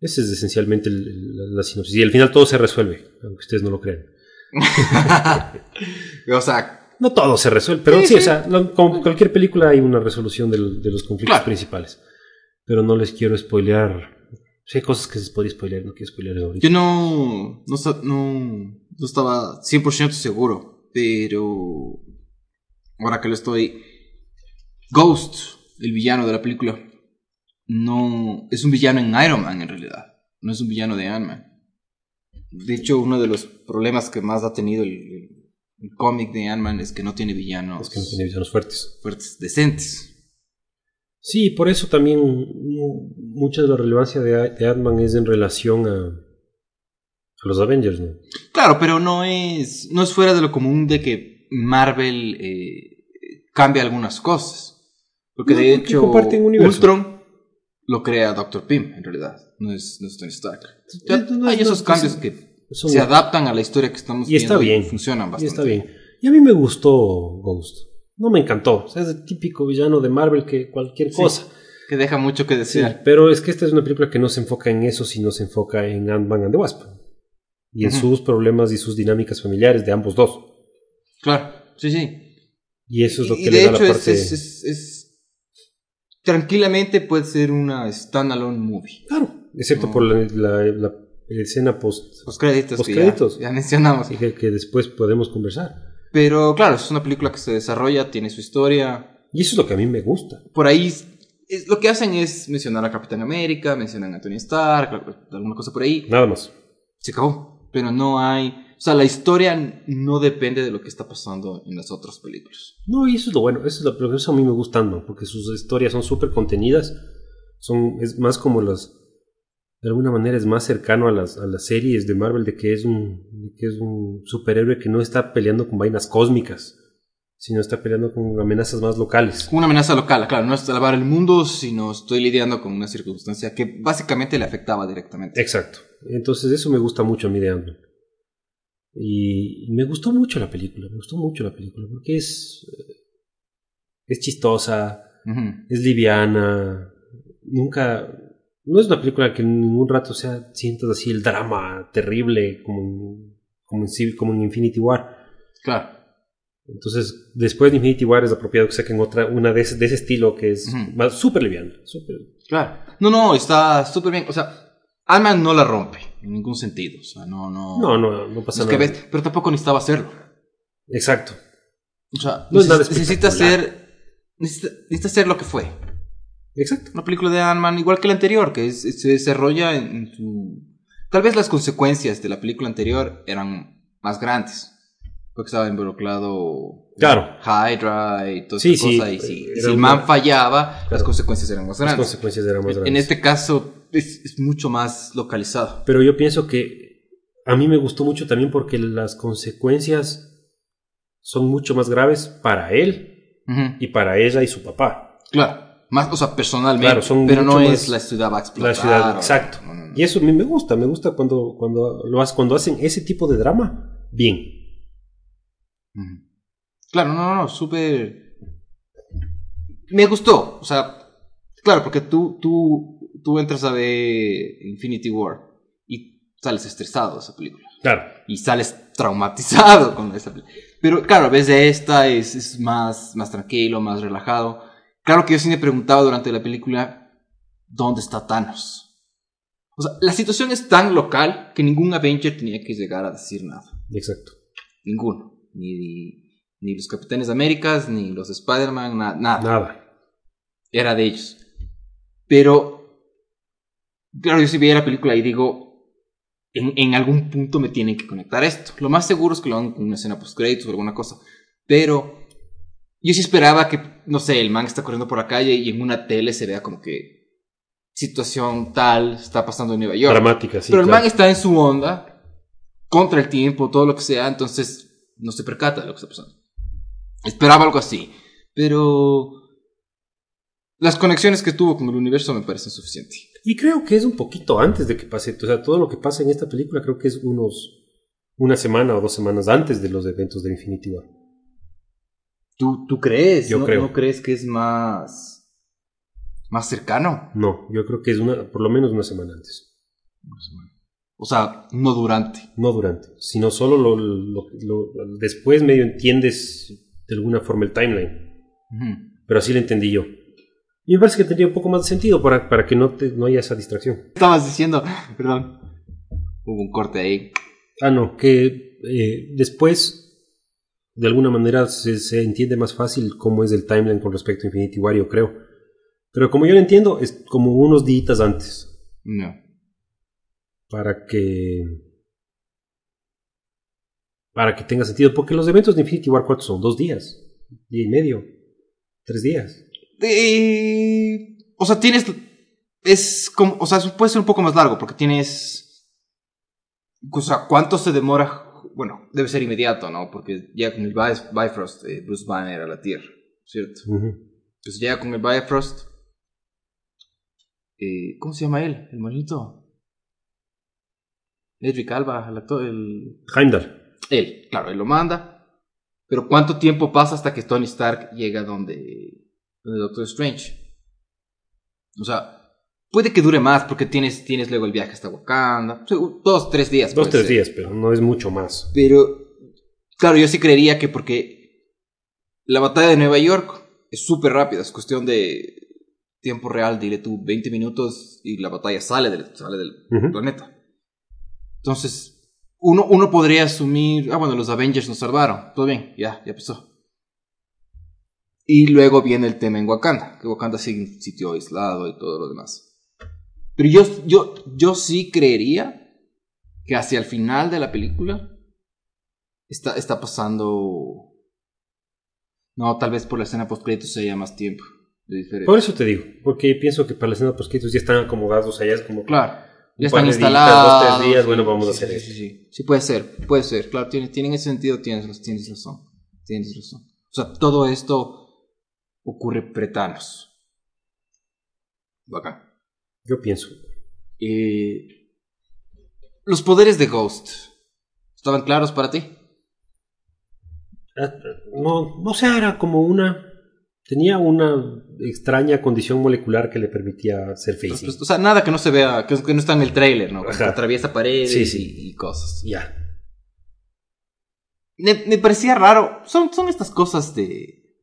Esa es esencialmente el- el- la, la sinopsis. Y al final todo se resuelve, aunque ustedes no lo crean. o sea, No todo se resuelve, pero Sí, sí, sí. o sea, lo- como cualquier película hay una resolución del- de los conflictos Claro. principales. Pero no les quiero spoilear. Sí, hay cosas que se podría spoilear, no quiero spoilear ahorita. yo no, no, no, no estaba 100% seguro, pero ahora que lo estoy... Ghost, el villano de la película, no es un villano en Iron Man en realidad, no es un villano de Ant-Man. De hecho, uno de los problemas que más ha tenido el, el- el cómic de Ant-Man es que no tiene villanos Es que no tiene villanos fuertes. fuertes, decentes. Sí, por eso también mm, mucha de la relevancia de, de Ant-Man es en relación a, a los Avengers, ¿no? Claro, pero no es, no es fuera de lo común de que Marvel eh, cambie algunas cosas. Porque No, de porque hecho, comparten universo. Ultron lo crea Doctor Pym, en realidad. No es, no es Tony Stark. Ya No, no, hay esos cambios que son- se adaptan a la historia que estamos Y está viendo bien. funcionan Y bastante está bien. Y a mí me gustó Ghost. No me encantó. O sea, es el típico villano de Marvel que cualquier Sí. cosa. Que deja mucho que Sí, desear. pero es que esta es una película que no se enfoca en eso, sino se enfoca en Ant-Man and the Wasp. Y en sus problemas y sus dinámicas familiares de ambos dos. Claro, sí, sí. Y eso es lo Y que de le da hecho la parte... es, es- es- Tranquilamente puede ser una standalone movie. Claro, excepto No. por la, la- la escena post... Los créditos ya, ya mencionamos. que después podemos conversar. Pero claro, es una película que se desarrolla, tiene su historia. Y eso es lo que a mí me gusta. Por ahí es- lo que hacen es mencionar a Capitán América, mencionan a Tony Stark, alguna cosa por ahí. Nada más. Se acabó. Pero no hay... O sea, la historia no depende de lo que está pasando en las otras películas. No, y eso es lo bueno. Eso es lo, eso a mí me gusta Ant-Man, porque sus historias son súper contenidas. Son, es más como las... De alguna manera es más cercano a las, a las series de Marvel de que es un de que es un superhéroe que no está peleando con vainas cósmicas, sino está peleando con amenazas más locales. Una amenaza local, claro, no es salvar el mundo, sino estoy lidiando con una circunstancia que básicamente le afectaba directamente. Exacto. Entonces eso me gusta mucho a mí de Ant-Man. Y me gustó mucho la película, me gustó mucho la película, porque es, eh, es chistosa, es liviana, nunca... No es una película que en ningún rato sea, sientas así el drama terrible como en, como en, como en Infinity War. Claro. Entonces, después de Infinity War es apropiado que saquen otra, una de ese, de ese estilo que es Ujú. más súper liviana. súper- Claro. No, no, está súper bien. O sea, Ant-Man no la rompe en ningún sentido. O sea, no, no. No, no, no pasa es que nada. ves, pero tampoco necesitaba hacerlo. Exacto. O sea, No es nada neces- necesita ser. Necesita, necesita ser lo que fue. Exacto. Una película de Ant-Man, igual que la anterior, que es- se desarrolla en, en su. Tal vez las consecuencias de la película anterior eran más grandes. Porque estaba involucrado. Claro. Hydra y toda Sí, esa sí, cosa. Y si, si el man fallaba, las consecuencias eran más Las grandes. consecuencias eran más En grandes. este caso es, es mucho más localizado. Pero yo pienso que a mí me gustó mucho también porque las consecuencias son mucho más graves para él y para ella y su papá. Claro. Más, o sea, personalmente. Claro, son pero no es la ciudad va a explotar. La ciudad, exacto. no, no, no. Y eso a mí me gusta, me gusta cuando, cuando, lo, hace- cuando hacen ese tipo de drama, bien. Claro, no, no, no, súper. Me gustó, o sea, claro, porque tú, tú, tú entras a ver Infinity War y sales estresado de esa película. Claro. Y sales traumatizado con esa película. Pero claro, a de esta es, es más, más tranquilo, más relajado. Claro que yo sí me preguntaba durante la película, ¿dónde está Thanos? O sea, la situación es tan local que ningún Avenger tenía que llegar a decir nada. Exacto. Ninguno. Ni, ni los Capitanes de Américas, ni los Spider-Man, na- nada. Nada. Era de ellos. Pero, claro, yo si veía la película y digo, en, en algún punto me tienen que conectar esto. Lo más seguro es que lo hagan con una escena post-créditos o alguna cosa. Pero, yo sí esperaba que, no sé, el man está corriendo por la calle y en una tele se vea como que situación tal está pasando en Nueva York. Dramática, sí. Pero el claro. man está en su onda, contra el tiempo, todo lo que sea, entonces no se percata de lo que está pasando. Esperaba algo así, pero las conexiones que tuvo con el universo me parecen suficientes. Y creo que es un poquito antes de que pase. O sea, todo lo que pasa en esta película creo que es unos. Una semana o dos semanas antes de los eventos de Infinity War. ¿Tú, tú crees? Yo ¿No, creo. ¿No crees que es más, más cercano? No, yo creo que es una, por lo menos una semana antes. O sea, no durante. No durante, sino solo lo, lo- lo- después medio entiendes de alguna forma el timeline. Pero así lo entendí yo. Y me parece que tendría un poco más de sentido para, para que no, te, no haya esa distracción. Estabas diciendo, perdón, hubo un corte ahí. Ah, no, que eh, después, de alguna manera, se, se entiende más fácil cómo es el timeline con respecto a Infinity War, yo creo. Pero como yo lo entiendo, es como unos días antes. No. Para que. Para que tenga sentido. Porque los eventos de Infinity War, ¿cuántos son? ¿Dos días? ¿Día y medio? ¿Tres días? Eh, o sea, tienes. Es como. O sea, puede ser un poco más largo porque tienes. O sea, ¿cuánto se demora? Bueno, debe ser inmediato, ¿no? Porque llega con el Bi- Bifrost, eh, Bruce Banner a la Tierra, ¿cierto? Ujú. Entonces llega con el Bifrost. Eh, ¿Cómo se llama él? El monito. Edric Alba, el actor. El... Heimdall. Él, claro, él lo manda. Pero ¿cuánto tiempo pasa hasta que Tony Stark llega donde, donde Doctor Strange? O sea, puede que dure más porque tienes, tienes luego el viaje hasta Wakanda. Dos, tres días. Dos, tres ser. días, pero no es mucho más. Pero, claro, yo sí creería que porque la batalla de Nueva York es súper rápida, es cuestión de tiempo real, dile tú 20 minutos y la batalla sale del, sale del planeta. Entonces, uno, uno podría asumir, ah, bueno, los Avengers nos salvaron, todo bien, ya, ya pasó. Y luego viene el tema en Wakanda, que Wakanda sigue un sitio aislado y todo lo demás. Pero yo, yo, yo sí creería que hacia el final de la película está, está pasando. No, tal vez por la escena post créditos se haya más tiempo de. Por eso te digo, porque pienso que para la escena post ya están acomodados allá, es como Claro, ya están días, instalados. dos, tres días, bueno, sí, vamos a hacer sí. Sí, sí, sí, puede ser, puede ser. Claro, tiene, tiene ese sentido, tienes, tienes razón. Tienes razón. O sea, todo esto ocurre pretanos. Bacán. Yo pienso. Eh, los poderes de Ghost. ¿Estaban claros para ti? Ah, No, no sé, era como una. Tenía una extraña condición molecular que le permitía ser facing. Pues, o sea, nada que no se vea, que, que no está en el trailer, ¿no? Que atraviesa paredes Sí, sí. Y, y cosas. Ya. Me, me parecía raro. Son, son estas cosas de,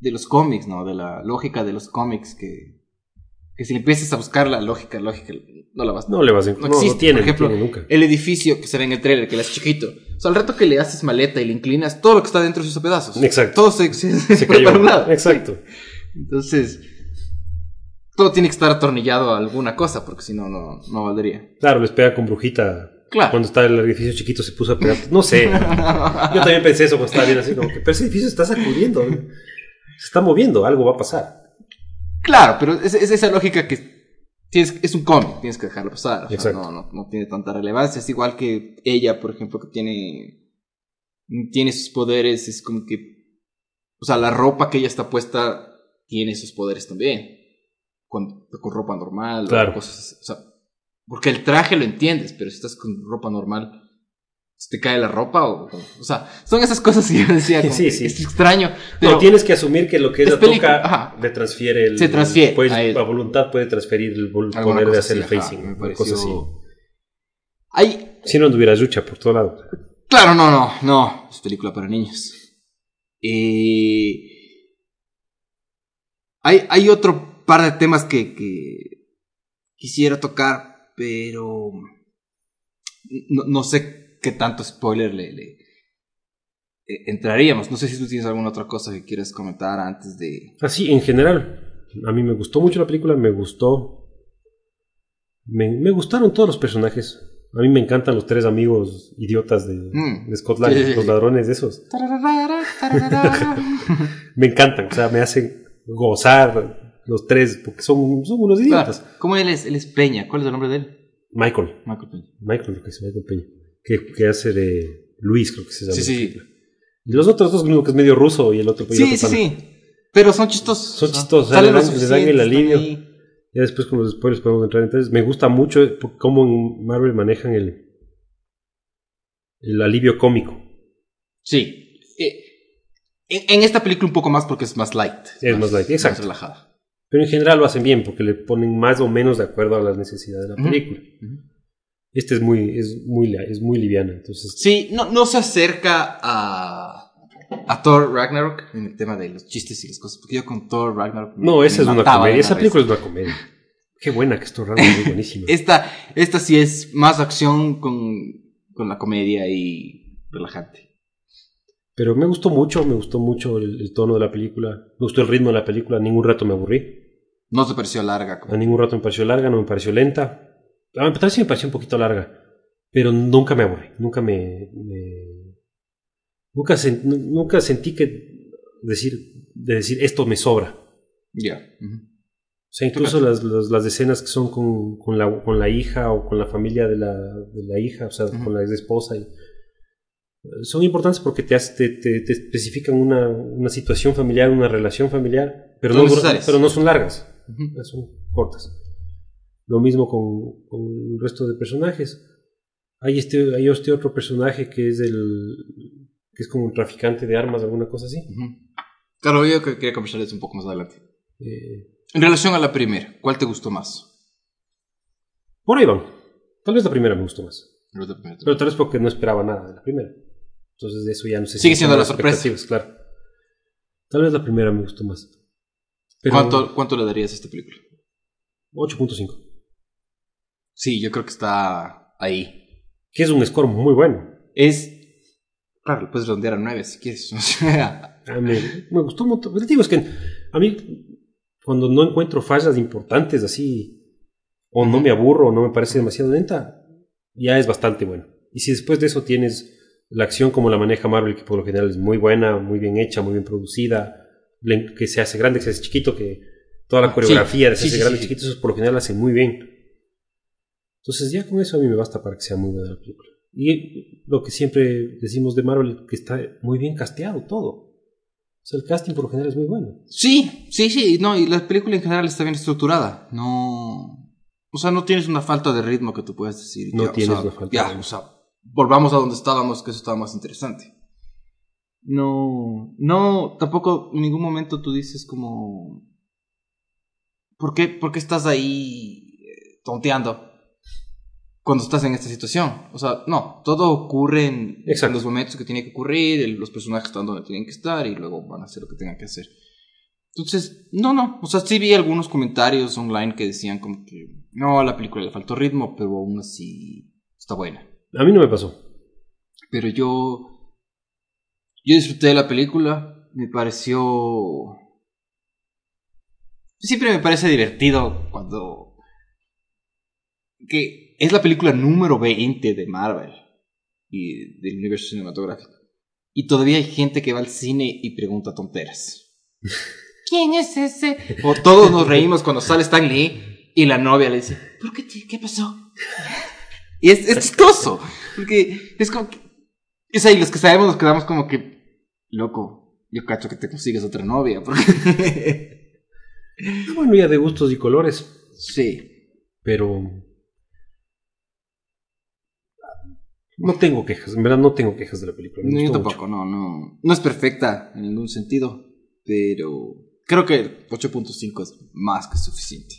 de los cómics, ¿no? De la lógica de los cómics que, que si empiezas a buscar la lógica, lógica, no la vas No le vas a No no, no existe, tiene, por ejemplo, tiene nunca. El edificio que se ve en el trailer, que le haces chiquito. O sea, al rato que le haces maleta y le inclinas, todo lo que está dentro se hizo pedazos. Exacto. Todo se, se, Se cayó. para un lado. Exacto. Entonces, todo tiene que estar atornillado a alguna cosa, porque si no, no, no valdría. Claro, les pega con brujita. Claro. Cuando está el edificio chiquito se puso a pegar. No sé. Yo también pensé eso cuando estaba viendo así, como que, pero ese edificio está sacudiendo. Se está moviendo, algo va a pasar. Claro, pero es, es esa lógica que tienes, es un cómic, tienes que dejarlo pasar. o sea, no, no, no tiene tanta relevancia. Es igual que ella, por ejemplo, que tiene, tiene sus poderes, es como que, o sea, la ropa que ella está puesta tiene sus poderes también. Con, con ropa normal, o Claro. cosas así. O sea, porque el traje lo entiendes, pero si estás con ropa normal, ¿se te cae la ropa? O, o sea, son esas cosas que yo decía, como Sí, que sí. es extraño. Pero tienes que asumir que lo que ella toca ajá. le transfiere el. Se transfiere puede- a él. a voluntad puede transferir el poder de hacer el ajá, facing. me una pareció- cosa así. Hay, Si no anduviera Yucha por todo lado. Claro, no, no, no. Es película para niños. Eh, hay, hay otro par de temas que, que quisiera tocar, pero no, no sé qué tanto spoiler le, le- eh, entraríamos. No sé si tú tienes alguna otra cosa que quieras comentar antes de... Así, en general, a mí me gustó mucho la película, me gustó. Me, me gustaron todos los personajes. A mí me encantan los tres amigos idiotas de, Mm. de sí, sí. los ladrones de esos. Tararara, tararara. Me encantan, o sea, me hacen gozar los tres, porque son, son unos idiotas. Claro, ¿Cómo él es? Él es Peña. ¿Cuál es el nombre de él? Michael, Michael Peña. Michael, creo que es Michael Peña, que, que hace de Luis, creo que se llama. Sí, sí. Y los otros dos, uno que es medio ruso y el otro, el Sí, otro sí, sí. Pero son chistosos. Son chistosos, o sea, salen le lo dan- el alivio. ahí. Ya después con los spoilers podemos entrar. Entonces, me gusta mucho cómo en Marvel manejan el, el alivio cómico. Sí. Eh, en, en esta película un poco más porque es más light. Es más light, exacto. Más relajada. Pero en general lo hacen bien porque le ponen más o menos de acuerdo a las necesidades de la película. Ujú. Este es muy, es muy, es muy liviana. Entonces, Sí, no, no se acerca a, a Thor Ragnarok en el tema de los chistes y las cosas. Porque yo con Thor Ragnarok. me- no, esa me es una comedia. Esa película es una comedia. Qué buena que esto realmente es buenísima. Esta, esta sí es más acción con, con la comedia y relajante. Pero me gustó mucho, me gustó mucho el, el tono de la película. Me gustó el ritmo de la película. A ningún rato me aburrí. No te pareció larga. como- A ningún rato me pareció larga, no me pareció lenta. A vez sí me pareció un poquito larga, pero nunca me aburrí, nunca me... me- nunca, nunca sentí que decir, de decir esto me sobra. Ya. Ujú. O sea, incluso las, las, las escenas que son con, con, la, con la hija o con la familia de la, de la hija, o sea, Ujú. con la ex esposa, y, son importantes porque te, hace- te, te- te especifican una, una situación familiar, una relación familiar, pero Son no, necesarias. pero no son largas Ujú. son cortas. Lo mismo con, con el resto de personajes. Hay este, hay este otro personaje que es el que es como un traficante de armas, alguna cosa así. Claro, yo que- quería conversarles un poco más adelante. Eh, En relación a la primera, ¿cuál te gustó más? por ahí van. Tal vez la primera me gustó más. Primera. Pero tal vez porque no esperaba nada de la primera. Entonces de eso ya no sé Sigue si siendo la sorpresa. Claro. Tal vez la primera me gustó más. Pero ¿Cuánto, ¿Cuánto le darías a esta película? 8.5. Sí, yo creo que está ahí. Que es un score muy bueno. Es. Claro, le puedes redondear a 9 si quieres. A mí me gustó un montón. Digo, es que a mí, cuando no encuentro fallas importantes así, o no me aburro, o no me parece demasiado lenta, ya es bastante bueno. Y si después de eso tienes la acción como la maneja Marvel, que por lo general es muy buena, muy bien hecha, muy bien producida, que se hace grande, que se hace chiquito, que toda la Sí, coreografía de hacerse sí, grande, sí. chiquito, eso por lo general hace muy bien. Entonces ya con eso a mí me basta para que sea muy buena la película. Y lo que siempre decimos de Marvel, que está muy bien casteado todo. O sea, el casting por lo general es muy bueno. sí, sí, sí. No, y la película en general está bien estructurada. No. O sea, no tienes una falta de ritmo que tú puedas decir. No ya, o tienes sea, una falta ya, de ritmo. o sea, volvamos a donde estábamos, que eso estaba más interesante. No, no, tampoco en ningún momento tú dices como. ¿Por qué, por qué estás ahí eh, tonteando cuando estás en esta situación? O sea, no, todo ocurre en, los momentos que tiene que ocurrir, el- los personajes están donde tienen que estar y luego van a hacer lo que tengan que hacer. Entonces, no, no, o sea, sí vi algunos comentarios online que decían como que no, a la película le faltó ritmo, pero aún así está buena. A mí no me pasó. Pero yo. Yo disfruté de la película. Me pareció. Siempre me parece divertido cuando. Que es la película número 20 de Marvel y del universo cinematográfico. Y todavía hay gente que va al cine y pregunta tonteras. ¿Quién es ese? O todos nos reímos cuando sale Stan Lee y la novia le dice: ¿Por qué? te- ¿Qué pasó? Y es, es chistoso. Porque es como que. O sea, y los que sabemos nos quedamos como que. Loco, yo cacho que te consigues otra novia. Porque... Bueno, ya de gustos y colores. sí. Pero. No tengo quejas. En verdad no tengo quejas de la película. No, yo tampoco, no, no. No es perfecta en ningún sentido. Pero. Creo que 8.5 es más que suficiente.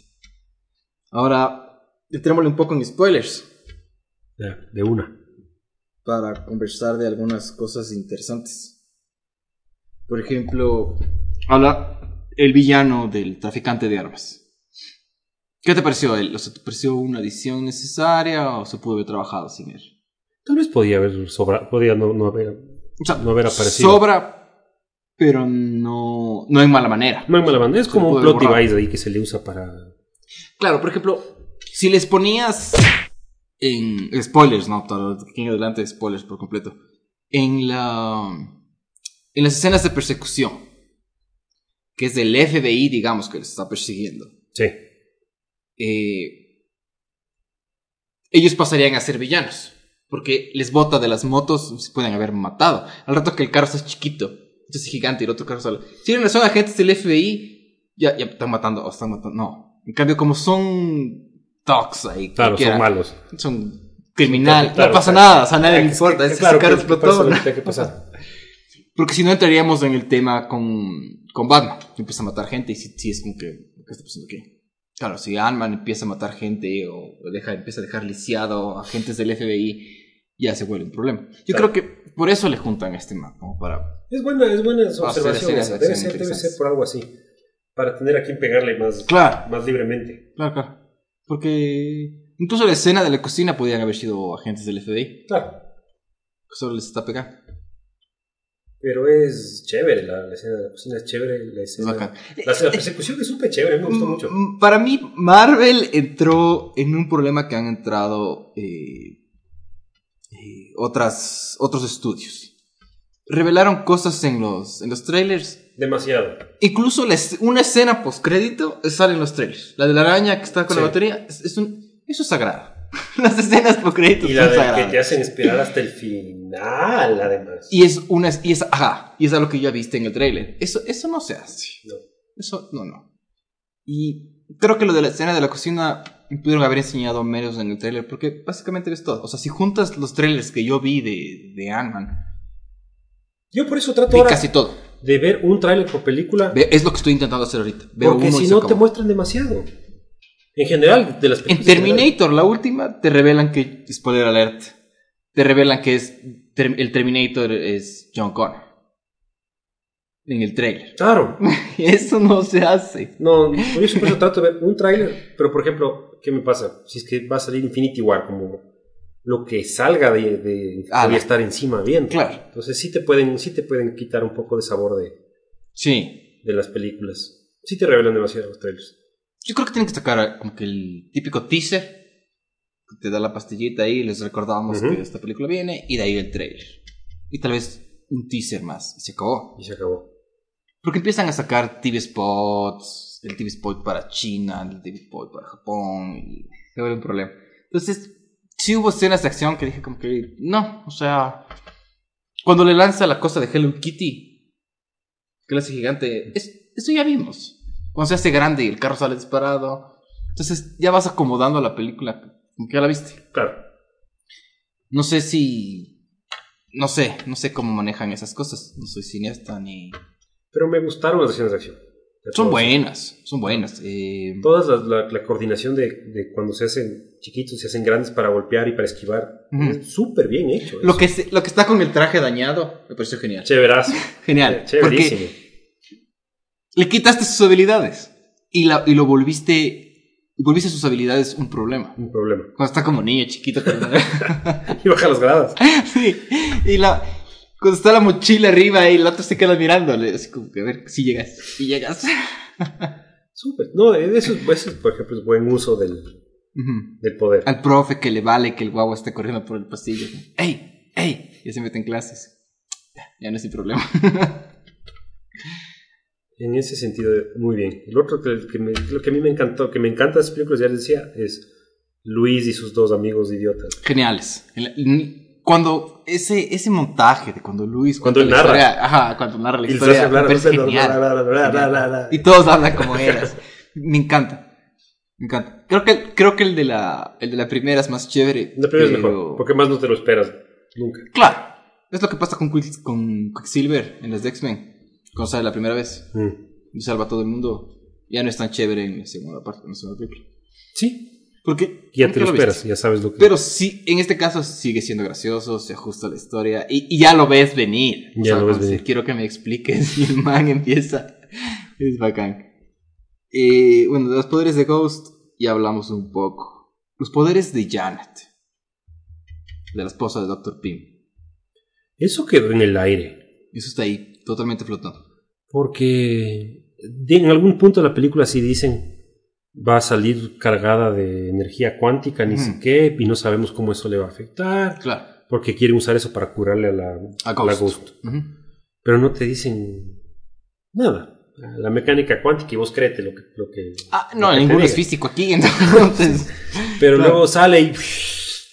Ahora, entrémosle un poco en spoilers. Ya, de una. para conversar de algunas cosas interesantes. Por ejemplo, habla el villano del traficante de armas. ¿Qué te pareció él? O sea, ¿te pareció una adición necesaria o se pudo haber trabajado sin él? Tal vez podía haber sobra, podía no, no haber, O sea, no haber aparecido. sobra, pero no, no en mala manera. No hay mala banda, es como un plot device ahí que se le usa para. Claro, por ejemplo, si les ponías en spoilers, no, todo aquí en adelante spoilers por completo. En la en las escenas de persecución, que es del FBI, digamos, que les está persiguiendo. Sí. eh, ellos pasarían a ser villanos, porque les bota de las motos, se pueden haber matado. Al rato que el carro está chiquito, este es gigante y el otro carro. Si no son agentes del FBI, ya, ya están matando, o están matando, no. En cambio, como son thugs ahí, Claro, son malos. son criminal, Claro, no pasa claro. nada, o sea, a nadie le importa, ese claro, carro que- que explotó. que que. Porque si no entraríamos en el tema con, con Batman. Empieza a matar gente y si sí, es como que, ¿qué está pasando aquí? Claro, si Ant-Man empieza a matar gente o deja, empieza a dejar lisiado a agentes del FBI, ya se vuelve un problema. Yo Claro. creo que por eso le juntan a este mapa, como para... Es buena, es buena su observación. Debe ser, debe ser por algo así. Para tener a quien pegarle más, Claro, más libremente. claro, claro. Porque incluso la escena de la cocina podían haber sido agentes del FBI, Claro. solo les está pegando. Pero es chévere, la, la escena de la cocina es chévere. La, Es escena, la, la persecución es súper chévere, me gustó Mm, mucho. mm, Para mí, Marvel entró en un problema que han entrado eh, eh, otras, otros estudios. Revelaron cosas en los, en los trailers. Demasiado. Incluso una escena post-crédito sale en los trailers. La de la araña que está con Sí. la batería. Es, es un, eso es sagrado. Las escenas post-créditos Y la son de que sagradas. te hacen esperar hasta el final, además. Y es una, y es, ajá, y es algo que ya viste en el trailer. Eso, eso no se hace. No. Eso, no, no. Y creo que lo de la escena de la cocina pudieron haber enseñado menos en el trailer, porque básicamente ves todo. O sea, si juntas los trailers que yo vi de, de Ant-Man, Yo por eso trato Vi ahora casi todo. de ver un tráiler por película, Es lo que estoy intentando hacer ahorita. Veo porque uno si no te muestran demasiado. En general, de las En. Terminator, la última, te revelan que, spoiler alert, te revelan que es el Terminator es John Connor. En el trailer. Claro. Eso no se hace. No, yo eso trato de ver un tráiler, pero por ejemplo, ¿qué me pasa? Si es que va a salir Infinity War, como lo que salga de, de Ah, voy la- a estar encima viendo. Claro. Entonces sí te pueden, sí te pueden quitar un poco de sabor de, Sí. de las películas. Sí te revelan demasiado los trailers. Yo creo que tienen que sacar como que el típico teaser. que Te da la pastillita ahí, les recordamos Ujú. que esta película viene, y de ahí el trailer. Y tal vez un teaser más, y se acabó. Y se acabó. Porque empiezan a sacar TV spots, el TV spot para China, el TV spot para Japón, y se vuelve un problema. Entonces, sí hubo escenas de acción que dije como que, no, o sea, cuando le lanza la cosa de Hello Kitty, hace gigante, es, eso ya vimos. Cuando se hace grande y el carro sale disparado. Entonces, ya vas acomodando la película, como que ya la viste. Claro. No sé si... No sé, no sé cómo manejan esas cosas. No soy cineasta ni... Pero me gustaron las escenas de acción. De Son todas. buenas, son buenas. Eh, Todas las- la, la coordinación de, de cuando se hacen chiquitos, se hacen grandes para golpear y para esquivar. Ujú. Es súper bien hecho. lo, que lo que está con el traje dañado me pareció genial. Chéverazo. Genial. Chéverísimo. Porque le quitaste sus habilidades y, la, y lo volviste. Volviste sus habilidades un problema. Un problema. Cuando está como niño chiquito. cuando- Y baja las gradas. sí. Y la. Cuando está la mochila arriba y el otro se queda mirándole. Así como que a ver si llegas. Si llegas. Súper. No, eso, es- eso, es, por ejemplo, es buen uso del, del poder. Al profe que le vale que el guagua esté corriendo por el pasillo. ¡Ey! ¡Ey! Ya se mete en clases. Ya, ya no es mi problema. En ese sentido, muy bien. El otro que, que me- lo que a mí me encantó, que me encanta de películas, ya les decía, es Luis y sus dos amigos idiotas. Geniales. Cuando ese, ese montaje de cuando Luis. Cuando él narra. historia- ajá, cuando narra la Y historia. hablar, bla, genial. Y todos hablan como eras. Me encanta. Me encanta. Creo que, creo que el, de la, el de la primera es más chévere. La primera es pero- mejor, porque más no te lo esperas nunca. Claro. Es lo que pasa con, Quick- con Quicksilver en las de X-Men. Cuando sale la primera vez. Mm. y salva a todo el mundo, ya no es tan chévere en la segunda parte, en la segunda película. Sí. Porque Ya ¿cómo te lo viste? esperas, ya sabes lo que... Pero sí, en este caso sigue siendo gracioso, se ajusta a la historia y, y ya lo ves venir. Ya lo ves venir. Quiero que me expliques y el man empieza. Es bacán. Eh, bueno, de los poderes de Ghost ya hablamos un poco. Los poderes de Janet, de la esposa de Dr. Pym. Eso quedó en el aire. Eso está ahí, totalmente flotando. Porque en algún punto de la película sí dicen va a salir cargada de energía cuántica, ni qué, y no sabemos cómo eso le va a afectar, Claro. porque quieren usar eso para curarle a la, A a la Ghost. Ghost. Pero no te dicen nada. La mecánica cuántica y vos créete lo que... Lo que Ah, no, que ninguno es físico aquí, entonces. Pero Claro. luego sale y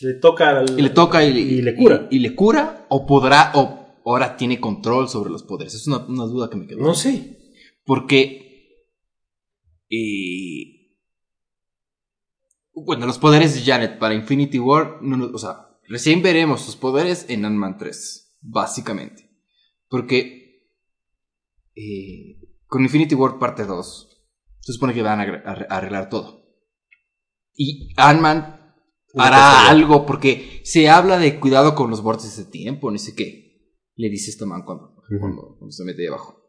le toca al- Y le toca y, y le cura. Y, y le cura, o podrá, o ahora tiene control sobre los poderes. Es una, una duda que me quedó. No sé. Porque. eh, bueno, los poderes de Janet para Infinity War. no o sea, recién veremos sus poderes en Ant-Man 3. Básicamente. Porque. eh, con Infinity War parte 2. Se supone que van a arreglar todo. Y Ant-Man hará algo porque se habla de cuidado con los bordes de tiempo, no sé qué. Le dice este man cuando, cuando, cuando se mete ahí abajo.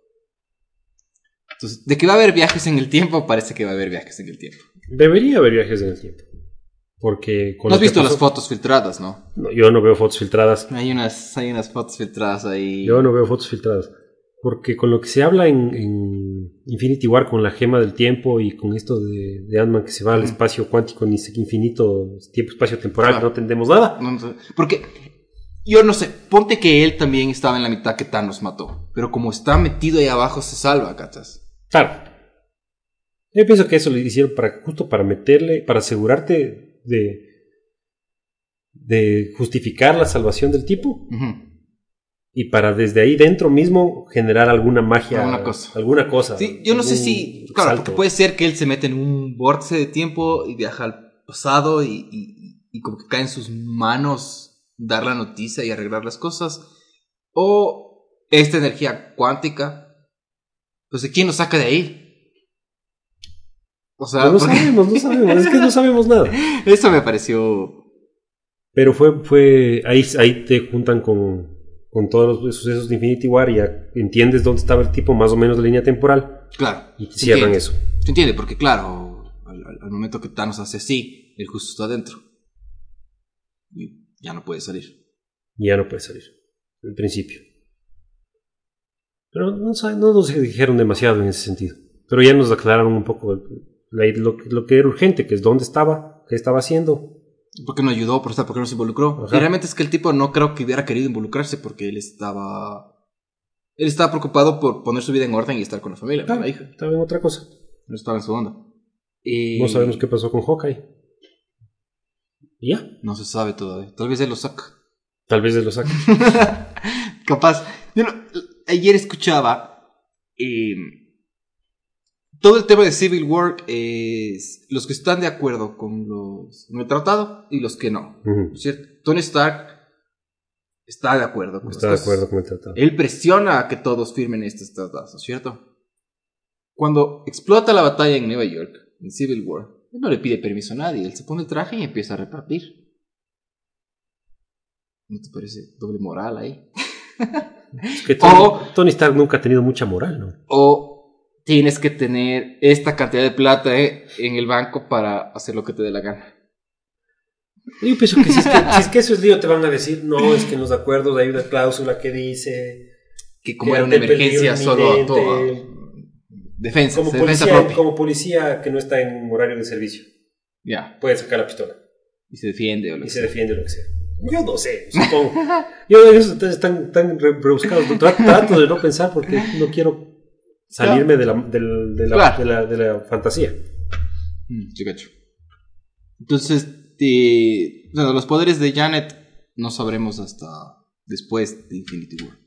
Entonces, de que va a haber viajes en el tiempo, parece que va a haber viajes en el tiempo. Debería haber viajes en el tiempo. Porque... con No has visto las fotos filtradas, ¿no? No, yo no veo fotos filtradas. Hay unas, hay unas fotos filtradas ahí. Yo no veo fotos filtradas. Porque con lo que se habla en, en Infinity War, con la gema del tiempo y con esto de, de Ant-Man que se va al espacio cuántico, ni sé qué infinito, tiempo, espacio temporal, Claro. no entendemos nada. No, no, Porque yo no sé, ponte que él también estaba en la mitad que Thanos mató. Pero como está metido ahí abajo, se salva, ¿cachas? Claro. Yo pienso que eso lo hicieron para, justo para meterle, para asegurarte de, de justificar la salvación del tipo y para desde ahí dentro mismo generar alguna magia. Alguna cosa. Alguna cosa. Sí, yo no sé si. Claro, salto. porque puede ser que él se mete en un vórtice de tiempo y viaja al pasado y, y- y como que cae en sus manos dar la noticia y arreglar las cosas. O esta energía cuántica, pues ¿de quién nos saca de ahí? O sea, no porque- sabemos, no sabemos, es que no sabemos nada. eso me pareció... Pero fue, fue ahí, ahí te juntan con, con todos los sucesos de Infinity War y ya entiendes dónde estaba el tipo más o menos de línea temporal Claro. y cierran entiende. eso. Se entiende, porque claro, al, al- momento que Thanos hace así, el justo está adentro. Ya no puede salir. Ya no puede salir, en principio. Pero no, no nos dijeron demasiado en ese sentido. Pero ya nos aclararon un poco la- lo, que- lo que era urgente, que es dónde estaba, qué estaba haciendo. ¿Por qué no ayudó? ¿Por, qué no se involucró? Ajá. Y realmente es que el tipo no creo que hubiera querido involucrarse porque él estaba... Él estaba preocupado por poner su vida en orden y estar con la familia, con la hija. Estaba en otra cosa. No estaba en su onda. Y No sabemos qué pasó con Hawkeye. Y ya, No se sabe todavía. Tal vez él lo saca. tal vez de lo saque. Capaz. Yo no- ayer escuchaba eh, todo el tema de Civil War es los que están de acuerdo con, los, con el tratado y los que no. Ujú. ¿no es cierto? Tony Stark está de acuerdo con Está de acuerdo con el tratado. Él presiona a que todos firmen estos tratados, ¿no es cierto? Cuando explota la batalla en Nueva York, en Civil War, él no le pide permiso a nadie, él se pone el traje y empieza a repartir. ¿No te parece doble moral ahí? Es que Tony, O- Tony Stark nunca ha tenido mucha moral, ¿no? O tienes que tener esta cantidad de plata eh, en el banco para hacer lo que te dé la gana. Yo pienso que si es que, si es que eso es lío, te van a decir, no, es que en los acuerdos hay una cláusula que dice. Que como Que era una emergencia, solo inminente, todo. Defensa, Como defensa policía, propia. como policía que no está en horario de servicio, Ya, puede sacar la pistola y se defiende o lo y que se sea. defiende lo que sea. Yo no sé, supongo. Yo ustedes están tan re- rebuscados. Tra- Trato de no pensar porque no quiero salirme de la, de la, Claro. de la, de la fantasía. Mm, sí, cacho. Entonces, eh, bueno, los poderes de Janet no sabremos hasta después de Infinity War.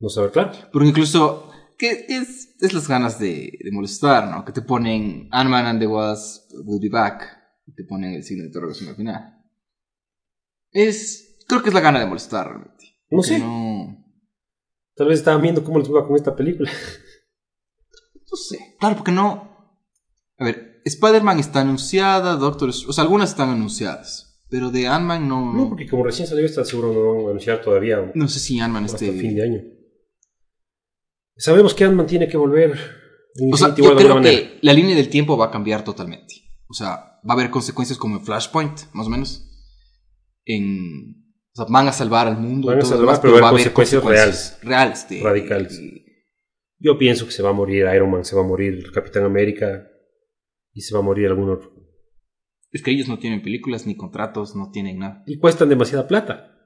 No saber, claro. Porque incluso, que es, es las ganas de, de molestar, ¿no? Que te ponen Ant-Man and the Wasp will be back. Y te ponen el signo de interrogación al final. Es, creo que es la gana de molestar realmente. No sé. No, Tal vez estaban viendo cómo les iba con esta película. no sé. Claro, porque no. A ver, Spider-Man está anunciada, Doctor. O sea, algunas están anunciadas. Pero de Ant-Man no. No, porque como recién salió esta, seguro no van a anunciar todavía No sé si Ant-Man hasta esté. fin de año. Sabemos que Ant-Man tiene que volver. O sea, yo creo manera. que la línea del tiempo va a cambiar totalmente. O sea, va a haber consecuencias como en Flashpoint, más o menos. En. O sea, van a salvar al mundo. Van a salvar, demás, pero pero va a haber consecuencias consecuencias reales. de- Radicales. de- Yo pienso que se va a morir Iron Man, se va a morir el Capitán América y se va a morir algún otro. Es que ellos no tienen películas ni contratos, no tienen nada. Y cuestan demasiada plata.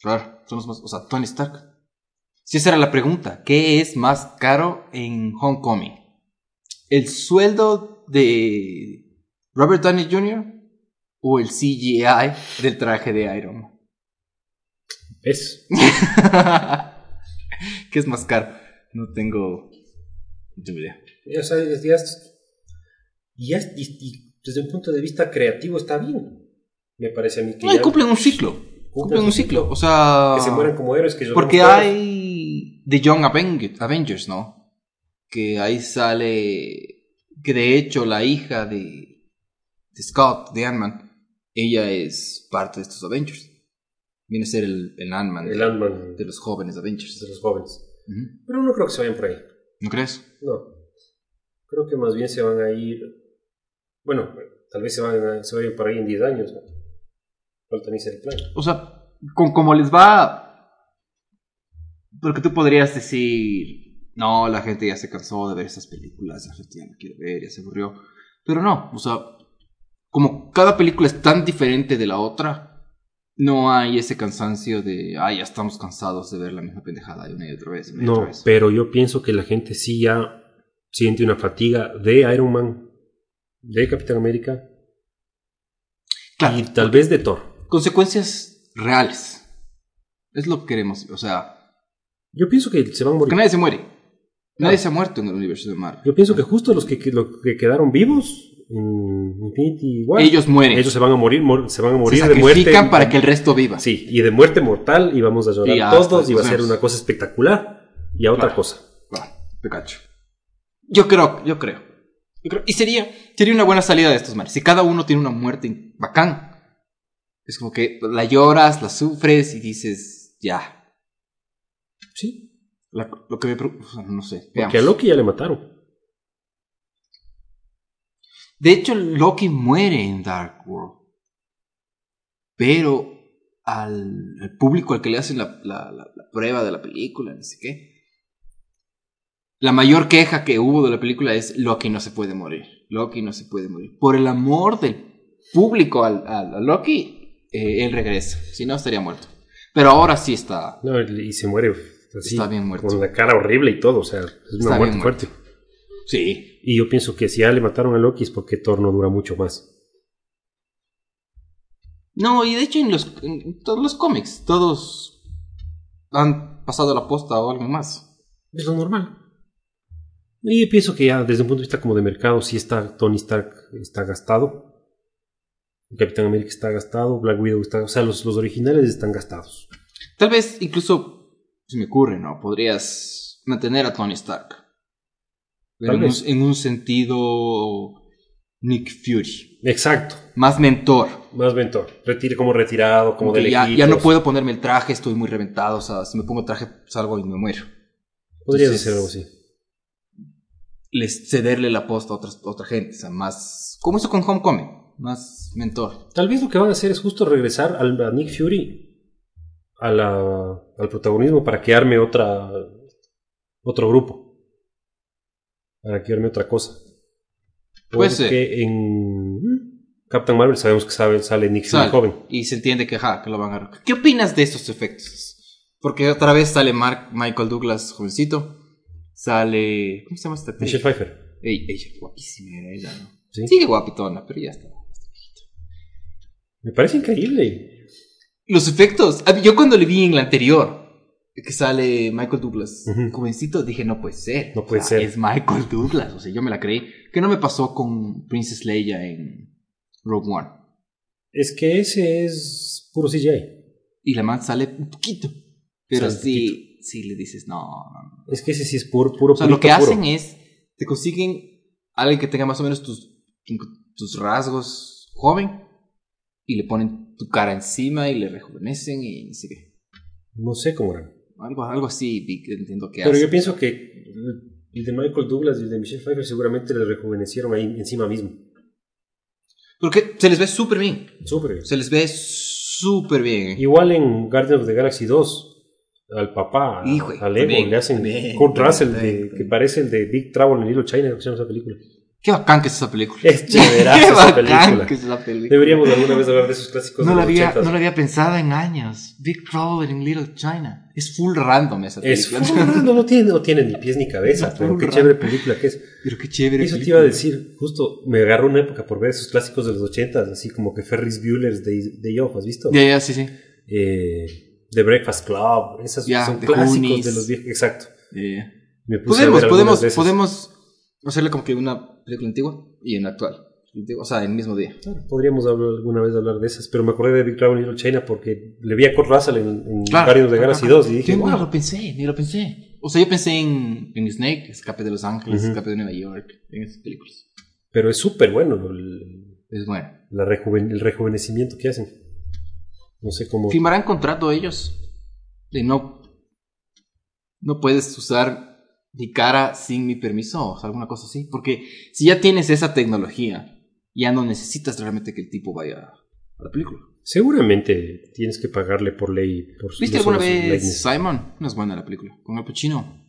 Claro, son los más. O sea, Tony Stark. Si esa era la pregunta, ¿qué es más caro en Homecoming? ¿El sueldo de Robert Downey Jr. o el CGI del traje de Iron Man? Es. ¿Qué es más caro? No tengo. No tengo idea. Ya es- y, ya es- y- desde un punto de vista creativo está bien. Me parece a mí que No, y ya- cumplen un ciclo. Cumplen un ciclo. O sea. que se mueran como héroes. Que yo Porque hay The Young Aven- Avengers, ¿no? Que ahí sale. Que de hecho la hija de, de Scott, de Ant-Man, ella es parte de estos Avengers. Viene a ser el, el Ant-Man de, Ant-Man de los jóvenes Avengers. de los jóvenes. Pero no creo que se vayan por ahí. ¿No crees? No. Creo que más bien se van a ir. Bueno, tal vez se, van a- se vayan por ahí en 10 años. ¿no? Falta ni ser el plan. O sea, con como les va. Porque tú podrías decir. No, la gente ya se cansó de ver esas películas, la gente ya no quiere ver, ya se aburrió. Pero no, o sea, como cada película es tan diferente de la otra, no hay ese cansancio de, ah, ya estamos cansados de ver la misma pendejada de una y otra vez. y otra No, vez". pero yo pienso que la gente sí ya siente una fatiga de Iron Man, de Capitán América Claro, y tal vez de Thor. consecuencias reales. Es lo que queremos, o sea, Yo pienso que se van a porque morir. nadie se muere. Nadie Claro. se ha muerto en el universo de Marvel. Yo pienso que justo los que, los que quedaron vivos en Infinity War. Ellos mueren. Ellos se van a morir, mor- se van a se morir de muerte. sacrifican para que el resto viva. Sí, y de muerte mortal, y vamos a llorar Y todos, y va a ser una cosa espectacular, y a otra Claro. cosa. Va, te cacho. Yo creo, yo creo. Yo creo- Y sería, sería una buena salida de estos manes. Si cada uno tiene una muerte bacán, es como que la lloras, la sufres y dices, ya. Sí. La- lo que me preocupa, no sé. Porque veamos. a Loki ya le mataron. De hecho, Loki muere en Dark World. Pero al, al público al que le hacen la, la- la- la prueba de la película, no sé qué. La mayor queja que hubo de la película es Loki no se puede morir. Loki no se puede morir. Por el amor del público al, al- a Loki, eh, él regresa. Si no, estaría muerto. Pero ahora sí está. No, y se muere así, Está bien muerto. con la cara horrible y todo, o sea, es Está una muerte bien muerto. fuerte. Sí. Y yo pienso que si ya le mataron a Loki es porque Thor no dura mucho más. No, y de hecho en, los, en todos los cómics, todos han pasado la posta o algo más. Es lo normal. Y yo pienso que ya desde un punto de vista como de mercado, sí está Tony Stark está gastado. Capitán América está gastado, Black Widow está... O sea, los, los originales están gastados. Tal vez incluso, se me ocurre, ¿no? Podrías mantener a Tony Stark. Pero en un, vez. en un sentido Nick Fury. Exacto. Más mentor. Más mentor. Retire como retirado, como de ya, no puedo ponerme el traje, estoy muy reventado. O sea, si me pongo el traje, salgo y me muero. Podrías Entonces, hacer algo así. Les cederle la posta a, otras- a otra gente. O sea, más. Como hizo con Homecoming. Más mentor. Tal vez lo que van a hacer es justo regresar al, a Nick Fury a la- al protagonismo para que arme otra, otro grupo. Para que arme otra cosa. Puede Porque ser. en Captain Marvel sabemos que sabe- sale Nick Fury joven. Y se entiende que, ajá, que lo van a... ¿Qué opinas de estos efectos? Porque otra vez sale Mark, Michael Douglas jovencito. Sale... ¿Cómo se llama esta? Michelle Pfeiffer. Ey, ella, guapísima era ella, ¿no? ¿sí? Sigue guapitona, pero ya está. Me parece increíble. Los efectos... a mí- Yo cuando le vi en la anterior, que sale Michael Douglas Ujú. jovencito, dije, no puede ser. No puede O sea, ser. Es Michael Douglas, o sea, yo me la creí. ¿Qué no me pasó con Princess Leia en Rogue One? Es que ese es puro CGI. Y la man sale un poquito. Pero Sale sí, sí le dices, no, no, no. Es que ese sí es puro, puro O sea, lo que puro. hacen es, te consiguen a alguien que tenga más o menos tus, tus rasgos joven y le ponen tu cara encima y le rejuvenecen y no sé qué. No sé cómo eran. Algo, algo así entiendo que Pero hacen. yo pienso que el de Michael Douglas y el de Michelle Pfeiffer seguramente le rejuvenecieron ahí encima mismo. Porque se les ve súper bien. Súper bien. Se les ve súper bien. ¿eh? Igual en Guardians of the Galaxy 2, al papá, Hijo, al Ego, le hacen Kurt Russell, de- que parece el de Big Trouble in Little China, que se llama esa película. Qué bacán que es esa película. Es chéveraza Qué esa bacán película. que es esa película. Deberíamos alguna vez hablar de esos clásicos No de la, los había, 80s. no la había pensado en años. Big Trouble in Little China. Es full random esa Es película. full random, no tiene, no tiene ni pies ni cabeza, Es pero qué random. chévere película que es. Pero qué chévere. Eso te iba a decir, justo me agarró una época por ver esos clásicos de los 80s, así como que Ferris Bueller's Day, Day Off, ¿has visto? Ya, ya, sí, sí. Eh, The Breakfast Club, esas Ya, son clásicos Goonies. de los viejos. Exacto. Eh, Me puse a podemos, ver algunas podemos, podemos hacerle como que una película antigua y una actual. O sea, el mismo día. Claro, podríamos hablar, alguna vez hablar de esas, pero me acordé de Big in Little China porque le vi a Kurt Russell en, en Claro. Guardians the Galaxy 2 y dije, Yo wow, lo pensé, ni lo pensé. O sea, yo pensé en, en Snake, Escape de Los Ángeles. Escape de Nueva York, en esas películas. pero es súper bueno el, Es bueno. la rejuven- el rejuvenecimiento que hacen. No sé cómo. ¿Firmarán contrato ellos? De no. No puedes usar mi cara sin mi permiso o sea, alguna cosa así. Porque si ya tienes esa tecnología, ya no necesitas realmente que el tipo vaya a la película. Seguramente tienes que pagarle por ley. Por ¿Viste alguna vez. Simon? No es buena la película. Con Al Pacino.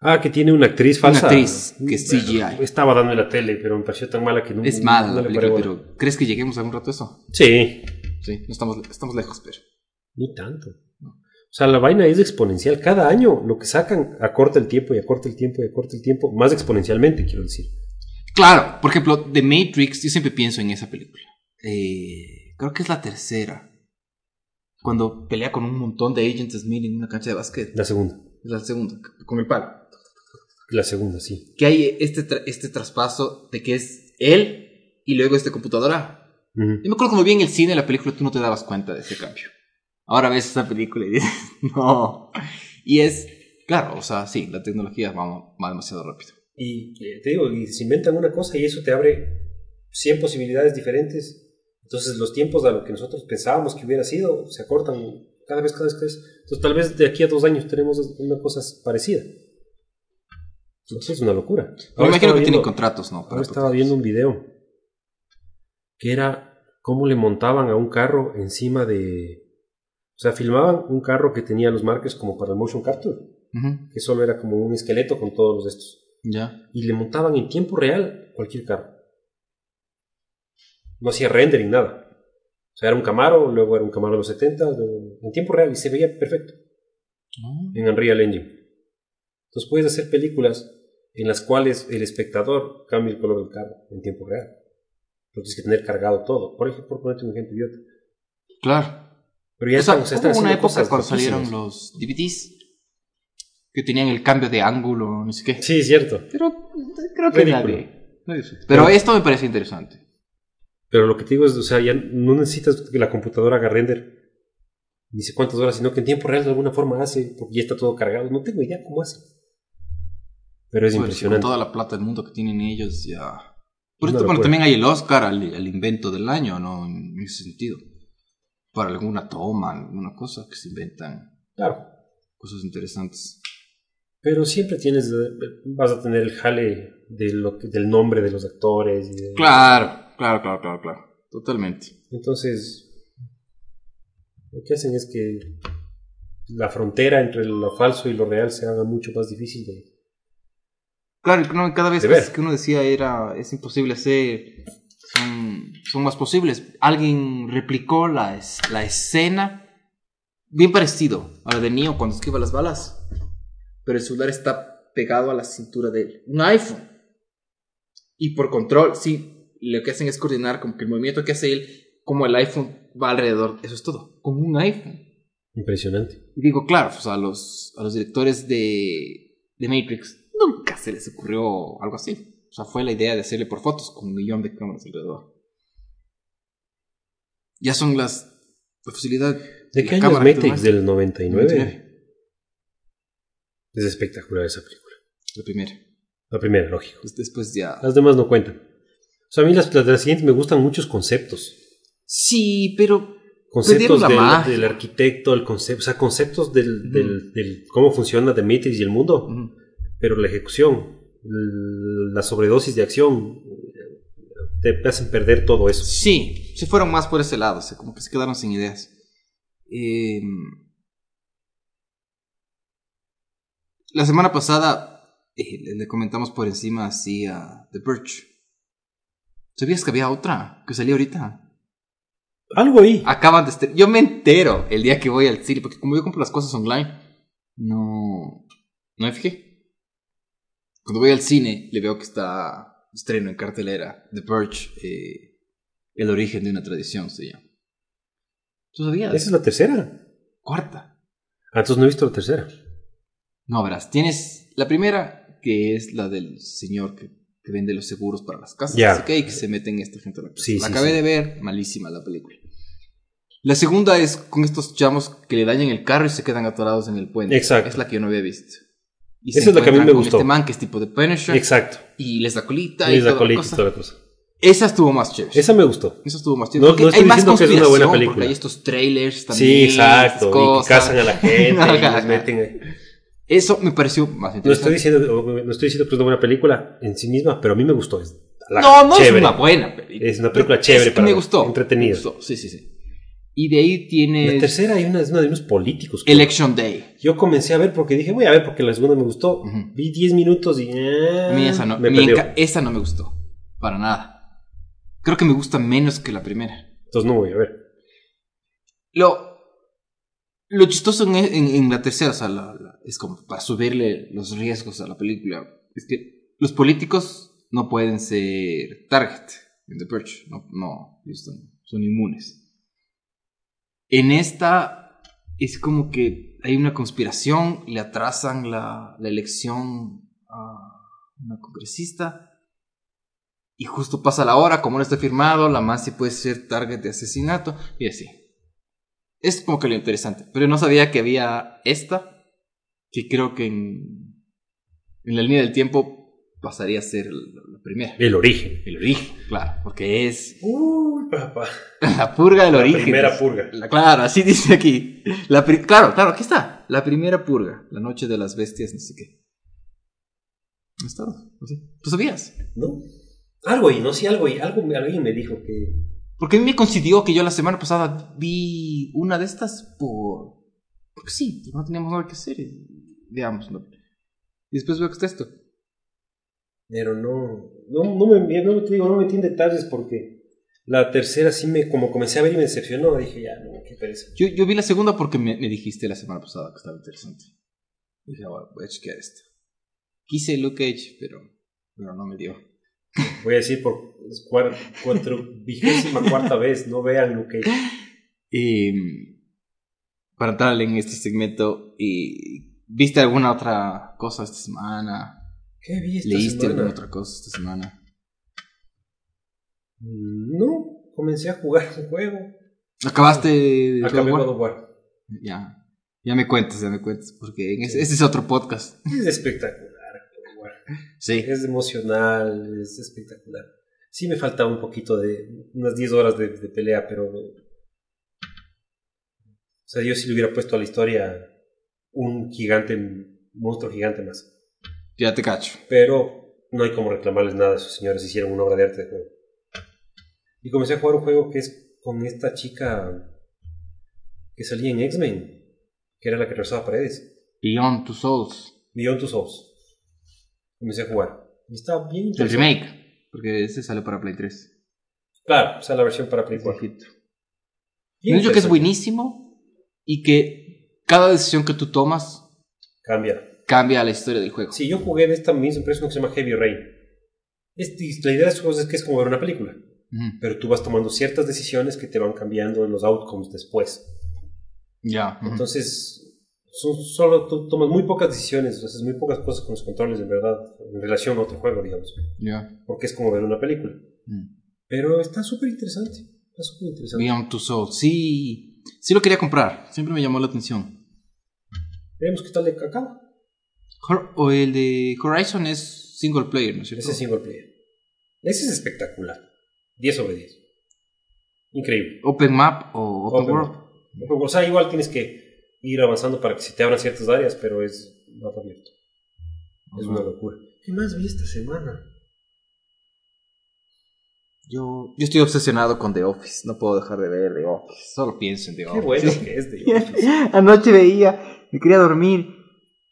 Ah, que tiene una actriz Una falsa. actriz que es CGI. Estaba dando en la tele, pero me pareció tan mala que no. Es mala no la película, pero ¿crees que lleguemos algún rato a eso? Sí, Sí, no estamos, estamos lejos, pero. ni tanto. O sea, la vaina es exponencial. Cada año lo que sacan acorta el tiempo y acorta el tiempo y acorta el tiempo. Más exponencialmente, quiero decir. Claro, por ejemplo, The Matrix, yo siempre pienso en esa película. Eh, creo que es la tercera. Cuando pelea con un montón de Agent Smith en una cancha de básquet. La segunda. La segunda, con el palo. La segunda, sí. Que hay este, tra- este traspaso de que es él y luego esta computadora. Ujú. Yo me acuerdo cuando vi en el cine la película, tú no te dabas cuenta de ese cambio. Ahora ves esa película y dices, no. Y es, claro, o sea, sí, la tecnología va, va demasiado rápido. Y eh, te digo, y se inventan una cosa y eso te abre 100 posibilidades diferentes. Entonces los tiempos a lo que nosotros pensábamos que hubiera sido se acortan cada vez, cada vez, cada vez. Entonces tal vez de aquí a dos años tenemos una cosa parecida. Entonces es una locura. Imagino que tienen contratos, ¿no? Ahora estaba viendo un video que era cómo le montaban a un carro encima de... O sea, filmaban un carro que tenía los markers como para el motion capture, que solo era como un esqueleto con todos los estos. Ya. Y le montaban en tiempo real cualquier carro. No hacía rendering, nada. O sea, era un Camaro, luego era un Camaro de los 70, luego- en tiempo real y se veía perfecto en Unreal Engine. Entonces puedes hacer películas en las cuales el espectador cambia el color del carro en tiempo real. No tienes que tener cargado todo. Por ejemplo, por ponerte un ejemplo idiota. Claro. Pero ya o sea, están, se están hubo una época cuando salieron los DVDs que tenían el cambio de ángulo, no sé qué. Sí, cierto. Pero creo que nadie. nadie supo. Pero esto me parece interesante. Pero lo que te digo es, o sea, ya no necesitas que la computadora haga render ni sé cuántas horas, sino que en tiempo real de alguna forma hace, porque ya está todo cargado. No tengo idea cómo hace. Pero es Pues, impresionante. Con toda la plata del mundo que tienen ellos, ya. Por Una esto, bueno, locura. también hay el Oscar al, al invento del año, ¿no? En ese sentido. Para alguna toma, alguna cosa que se inventan Claro. cosas interesantes. Pero siempre tienes, eh, vas a tener el jale de lo que- del nombre de los actores. y de- Claro, claro, claro, claro, claro. Totalmente. Entonces, lo que hacen es que la frontera entre lo falso y lo real se haga mucho más difícil de... Claro, cada vez De que, ver. que uno decía era, es imposible hacer, son, son más posibles. Alguien replicó la, es- la escena, bien parecido a la de Neo cuando esquiva las balas, pero el celular está pegado a la cintura de él. Un iPhone. Y por control, sí, lo que hacen es coordinar como que el movimiento que hace él, como el iPhone va alrededor. Eso es todo, con un iPhone. Impresionante. Y digo, claro, pues a los, a los directores de, de Matrix nunca se les ocurrió algo así. O sea, fue la idea de hacerle por fotos con un millón de cámaras alrededor. Ya son las. La facilidad. ¿De qué año es Matrix? Del 99. 99. Es espectacular esa película. La primera. La primera, lógico. Pues después ya. Las demás no cuentan. O sea, a mí las, las siguientes me gustan muchos conceptos. Sí, pero. Conceptos la del, arquitecto, el concepto, o sea, conceptos del, del, del cómo funciona The Matrix y el mundo. pero la ejecución, la sobredosis de acción, te hacen perder todo eso. Sí, se fueron más por ese lado. O sea, como que se quedaron sin ideas. Eh, la semana pasada eh, le, comentamos por encima así a The Birch. ¿Sabías que había otra que salió ahorita? Algo ahí. Acaban de estre- Yo me entero el día que voy al cine, porque como yo compro las cosas online, no, no me fijé. Cuando voy al cine, le veo que está estreno en cartelera The Birch, eh, El origen de una tradición se llama. ¿Tú sabías? Esa es la tercera. cuarta. Ah, entonces no he visto la tercera. No, verás, tienes la primera, que es la del señor que, que vende los seguros para las casas. Ya. Así que, y que se meten esta gente a la. Sí, la sí, acabé sí. de ver, malísima la película. La segunda es con estos chamos que le dañan el carro y se quedan atorados en el puente. Exacto. Es la que yo no había visto. Y Esa es la que a mí me gustó. Este man que es tipo de Punisher. Exacto. Y les da colita Y y, la toda colita y cosa. toda la cosa. Esa estuvo más chévere. Esa me gustó. Esa estuvo más chévere. No- no estoy hay más diciendo que es una buena película. Porque hay estos trailers también. Sí, exacto. estas Y que cosas. cazan a la gente y ajá. meten. Eso me pareció más No interesante. estoy diciendo, no estoy diciendo que es una buena película en sí misma, pero a mí me gustó. La- No, no chévere. es una buena película. Es una película chévere Es que para me gustó. entretenida. Sí, sí, sí. Y de ahí tiene La tercera hay una, es una de unos políticos. creo. Election Day. Yo comencé a ver porque dije, voy a ver porque la segunda me gustó. Vi 10 minutos y. eh, A mí esa no, me esa no me gustó. Para nada. Creo que me gusta menos que la primera. Entonces no voy a ver. Lo, lo chistoso en, en- en la tercera, o sea, la- la- es como para subirle los riesgos a la película, es que los políticos no pueden ser target en The Purge. No, no son inmunes. En esta es como que hay una conspiración, le atrasan la, la elección a una congresista Y justo pasa la hora, como no está firmado, la sí puede ser target de asesinato y así. Es como que lo interesante. Pero no sabía que había esta, que creo que en, en la línea del tiempo pasaría a ser la, la primera. El origen. El origen, claro, porque es Uy, papá. la purga del La origen. primera purga. La- claro, así dice aquí. La pri- claro, claro, aquí está. La primera purga. La noche de las bestias, no sé qué. No está. ¿Tú sabías? ¿No? Algo y no sé, algo y algo, alguien me dijo que. Porque a mí me coincidió que yo la semana pasada vi una de estas por. Porque sí, no teníamos nada que hacer. y Veamos, ¿no? Y después veo que está esto. Pero no. No, no me no, te digo, no me metí en detalles porque la tercera sí me. Como comencé a ver y me decepcionó, dije ya, no, qué pereza. Yo, yo vi la segunda porque me, me dijiste la semana pasada que estaba interesante. Dije, "Ah, voy a chequear esta. Quise Luke Cage, pero, pero no me dio. Voy a decir por cuatro, cuatro vigésima cuarta vez, no vean lo que. Y para entrar en este segmento, y ¿viste alguna otra cosa esta semana? ¿Qué vi esta ¿Leíste semana? alguna otra cosa esta semana? Mm, No, comencé a jugar un juego. ¿Acabaste de Acabé God of War. Ya, ya me cuentas, ya me cuentas, porque ese, ese es otro podcast. Es espectacular. God of War. Sí. Es emocional, es espectacular. Sí me falta un poquito de unas 10 horas de, de pelea, pero... O sea, yo sí le hubiera puesto a la historia un gigante, un monstruo gigante más. Ya te cacho. Pero no hay como reclamarles nada, esos señores hicieron una obra de arte de juego. Y comencé a jugar un juego que es con esta chica que salía en X-Men, que era la que rezaba paredes. Beyond Two Souls. Beyond Two Souls. Comencé a jugar. Y está bien El remake. Porque ese sale para Play 3. Claro, o sea, la versión para Play Es 4. viejito. Bien Me han dicho que es buenísimo y que cada decisión que tú tomas Cambia. Cambia la historia del juego. Sí, yo jugué de esta misma empresa que se llama Heavy Rain. Este- la idea de estos juegos es que es como ver una película, Ujú. pero tú vas tomando ciertas decisiones que te van cambiando en los outcomes después. Ya. ujú. Entonces, son, solo tú tomas muy pocas decisiones, haces muy pocas cosas con los controles, en verdad, en relación a otro juego, digamos, Ya. porque es como ver una película. Mm. Pero está súper interesante. Está súper interesante. Beyond Two Souls. Sí. Sí lo quería comprar. Siempre me llamó la atención. Veremos qué tal de acá. O el de Horizon es single player, ¿no es cierto? Ese es single player. Ese es espectacular. 10 sobre 10. Increíble. Open Map o Open, Open World. O sea, igual tienes que ir avanzando para que se te abran ciertas áreas, pero es mapa abierto. Es una locura. ¿Qué más vi esta semana? Yo, yo estoy obsesionado con The Office. No puedo dejar de ver The Office. Solo pienso en The Qué Office. bueno que es de Office. Anoche veía, me quería dormir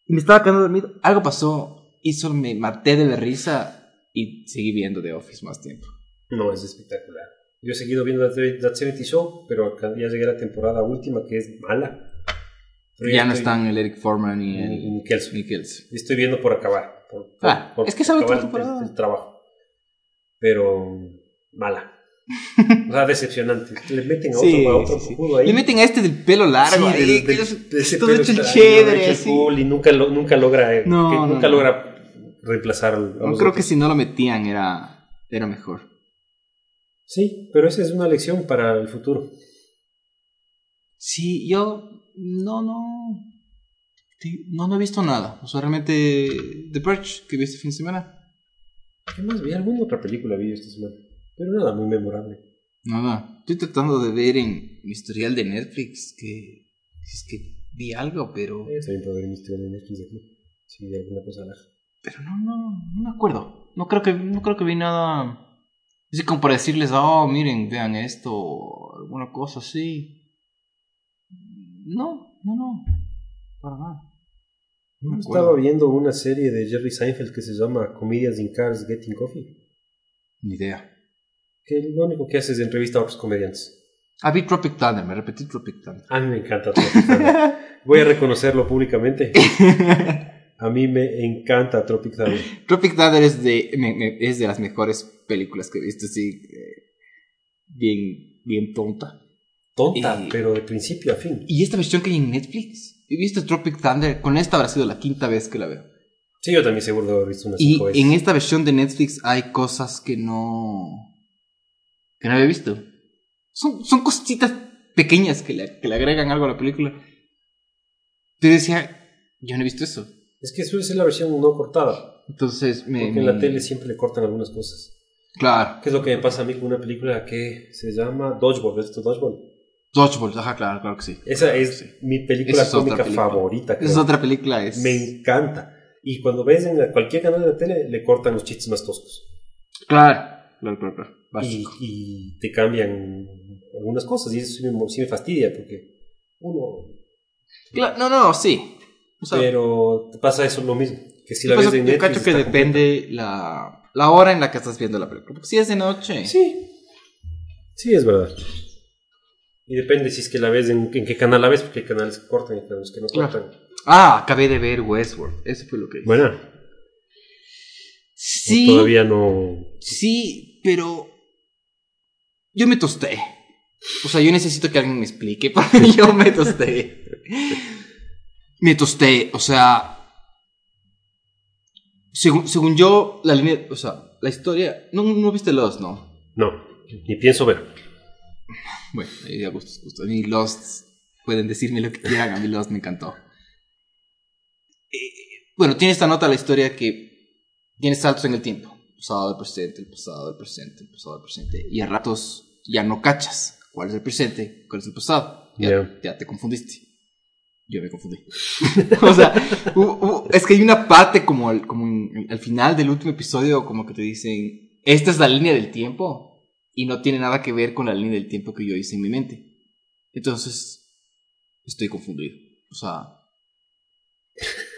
y me estaba quedando dormido. Algo pasó y solo me maté de la risa y seguí viendo The Office más tiempo. No, es espectacular. Yo he seguido viendo That That 70 Show, pero ya llegué a la temporada última que es mala. Pero ya no están el Eric Foreman y y- y el Nickelson. Nichols. Estoy viendo por acabar. Por, por- Ah, por es que sabe el, el trabajo. Pero mala. O sea, decepcionante. Le meten a otro, Sí, a otro sí, sí. ahí. Le meten a este del pelo largo. Del- del- es de ese todo pelo hecho chévere. hecho cool, y nunca, lo- nunca logra, No, que no, nunca no. logra reemplazar No creo que si no lo metían era, era mejor. Sí, pero esa es una lección para el futuro. Sí, yo no, no. No, no he visto nada. O sea, realmente. The Purge, que vi este fin de semana. ¿Qué más vi? ¿Alguna otra película vi esta semana? Pero nada muy memorable. Nada. Estoy tratando de ver en mi historial de Netflix que. Si es que vi algo, pero. Eh, También puedo ver mi historia de Netflix aquí. Si vi alguna cosa la... Pero no, no, no me acuerdo. No creo que, no creo que vi nada. Así como para decirles, oh, miren, vean esto, o alguna cosa así. No, no, no. Para nada. No me Estaba viendo una serie de Jerry Seinfeld que se llama Comedians in Cars Getting Coffee. Ni idea. Que lo único que hace es entrevistar a otros comediantes. Ah, vi Tropic Thunder, me repetí Tropic Thunder. A mí me encanta Tropic Thunder. Voy a reconocerlo públicamente. A mí me encanta Tropic Thunder. Tropic Thunder es de, me- me- es de las mejores películas que he visto, así. eh, bien, bien tonta. Tonta, pero de principio a fin. Y esta versión que hay en Netflix, he visto Tropic Thunder, con esta habrá sido la quinta vez que la veo. Sí, yo también seguro de haber visto unas Y veces. en esta versión de Netflix hay cosas que no. Que no había visto. Son, son cositas pequeñas que le, que le agregan algo a la película. Pero decía, yo no he visto eso. Es que suele ser la versión no cortada. Entonces me. Porque en la tele siempre le cortan algunas cosas. Claro. ¿Qué es lo que me pasa a mí con una película que se llama Dodgeball? ¿Ves esto Dodgeball? Dodgeball, ajá, claro, claro que sí. Esa es mi película Esa cómica película. favorita. creo. Esa es otra película, es. Me encanta. Y cuando ves en cualquier canal de la tele, le cortan los chistes más toscos. Claro. Claro, claro, claro. Y, te cambian algunas cosas. Y eso sí me, sí me fastidia porque uno. Claro, no, no, sí. O sea, pero te pasa eso lo mismo. Que si la ves en Netflix. cacho que depende la, la hora en la que estás viendo la película. Porque si es de noche. Sí. Sí, es verdad. Y depende si es que la ves en, en qué canal la ves, porque hay canales que cortan y canales que no Claro. cortan. Ah, acabé de ver Westworld. Eso fue lo que. Bueno, sí. todavía no. Sí, pero. Yo me tosté. O sea, yo necesito que alguien me explique. Porque yo me tosté. Me tosté. O sea. Según, según yo, la línea. O sea, la historia. No, no viste Lost, ¿no? No, ni pienso ver. Bueno, ahí a gustos, gustos. Mí Lost. Pueden decirme lo que quieran. A mí Lost me encantó. Eh, bueno, tiene esta nota la historia que. Tiene saltos en el tiempo. Pasado, el presente, el pasado, el presente, el pasado, el presente. Y a ratos ya no cachas cuál es el presente, cuál es el pasado. Ya, Ya. ya te confundiste. Yo me confundí. o sea, hu- hu- es que hay una parte como, al, como en- al final del último episodio, como que te dicen, esta es la línea del tiempo y no tiene nada que ver con la línea del tiempo que yo hice en mi mente. Entonces, estoy confundido. O sea,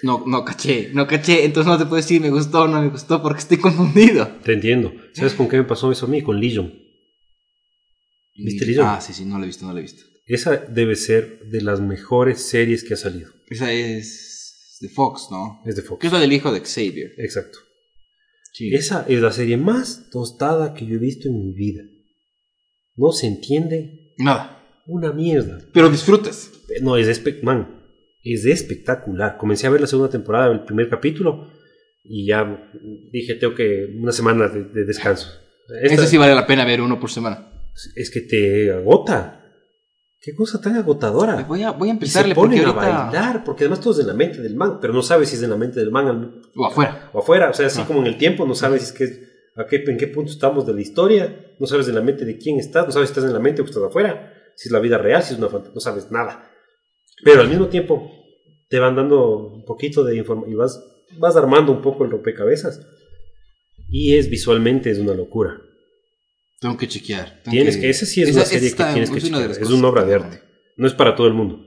no, no caché, no caché. Entonces no te puedo decir me gustó o no me gustó porque estoy confundido. Te entiendo. ¿Sabes con qué me pasó eso a mí? Con Legion. ¿Viste Legion? Ah, sí, sí, no la he visto, no la he visto. Esa debe ser de las mejores series que ha salido. Esa es de Fox, ¿no? Es de Que Fox. es la del hijo de Xavier. Exacto. Sí. Esa es la serie más tostada que yo he visto en mi vida. No se entiende Nada. una mierda. Pero disfrutas. No, es, espe- man, es espectacular. Comencé a ver la segunda temporada, el primer capítulo, y ya dije, tengo que una semana de, de descanso. Esta- Eso sí vale la pena ver uno por semana. Es que te agota. Qué cosa tan agotadora. Voy a, voy a Y empezarle se ponen porque a bailar, porque además todo es en la mente del man, pero no sabes si es en la mente del man O afuera. o afuera, o sea, así Ah. como en el tiempo, no sabes si es que a qué, en qué punto estamos de la historia, no sabes en la mente de quién estás, no sabes si estás en la mente o estás afuera, si es la vida real, si es una fantasía, no sabes nada. Pero al mismo tiempo te van dando un poquito de información y vas, vas armando un poco el rompecabezas. Y es visualmente es una locura. Tengo que chequear. Tengo Tienes que, esa sí es Esa- una serie que tienes que es de chequear. Es una obra que de arte. No es para todo el mundo,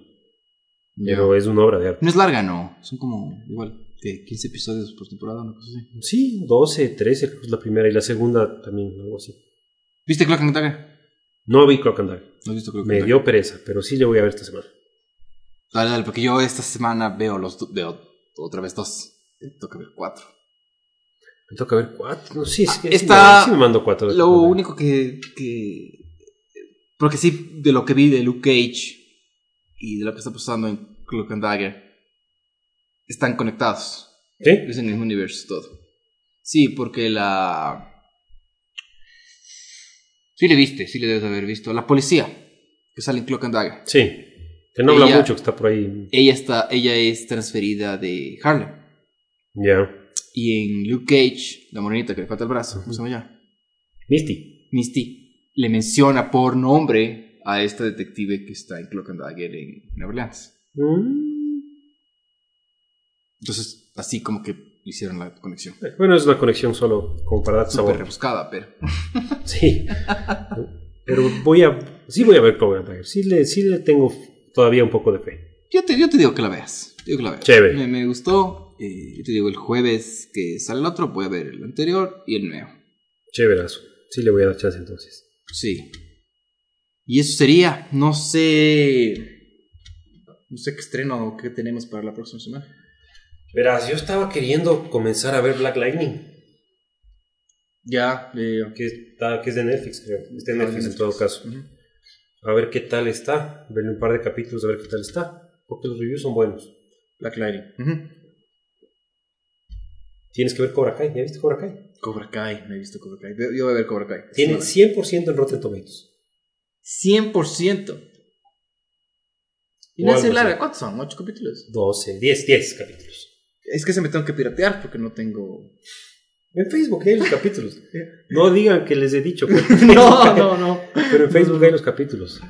Ya. pero es una obra de arte. No es larga, no. Son como, igual, que 15 episodios por temporada, una cosa así. Sí, 12, 13 creo que es la primera y la segunda también, algo así. ¿Viste Clock and Dagger? No vi Clock and Dagger. ¿No has visto Clock and Me Dagger? dio pereza, pero sí le voy a ver esta semana. Dale, dale, porque yo esta semana veo los veo otra vez dos. Tengo que ver cuatro. Me toca ver cuatro. No, sí, es que Está- sí, me, me mando cuatro. Lo único que, que. Porque sí, de lo que vi de Luke Cage y de lo que está pasando en Cloak and Dagger, están conectados. ¿Sí? Es en el mismo universo todo. Sí, porque la. Sí le viste, sí le debes haber visto. La policía que sale en Cloak and Dagger. Sí. Que no habla Ella- mucho, que está por ahí. Ella está, ella es transferida de Harlem. Ya. Y en Luke Cage, la morenita que le falta el brazo, ¿cómo se llama ella? Misty. Misty, le menciona por nombre a esta detective que está en Cloak and Dagger en Nueva Orleans. Mm. Entonces, así como que hicieron la conexión. Bueno, es una conexión solo como para dar Súper sabor. rebuscada, pero. Sí. Pero voy a. Sí, voy a ver Clock and Dagger. Sí le, sí le tengo todavía un poco de fe. Yo te, yo te digo que la veas. Te digo que la veas. Chévere. Me, me gustó. eh, yo te digo, el jueves que sale el otro, voy a ver el anterior y el nuevo. Chéverazo. Sí le voy a dar chance entonces. Sí. Y eso sería. No sé. No sé qué estreno o qué tenemos para la próxima semana. Verás, yo estaba queriendo comenzar a ver Black Lightning. Ya, eh, Que, está, que es de Netflix, creo. Está en Ah, Netflix en todo caso. Ujú. A ver qué tal está. Verle un par de capítulos a ver qué tal está. Porque los reviews son buenos. Black Lightning. Tienes que ver Cobra Kai. ¿Ya viste Cobra Kai? Cobra Kai, me he visto Cobra Kai. Yo voy a ver Cobra Kai. Tiene 100% en Rotten Tomatoes. 100%. Y no es larga. ¿cuántos son? ¿8 capítulos? 12, 10, 10 capítulos. Es que se me tengo que piratear porque no tengo. En Facebook hay los capítulos. No digan que les he dicho. Pero, no, no, no. pero en Facebook hay los capítulos.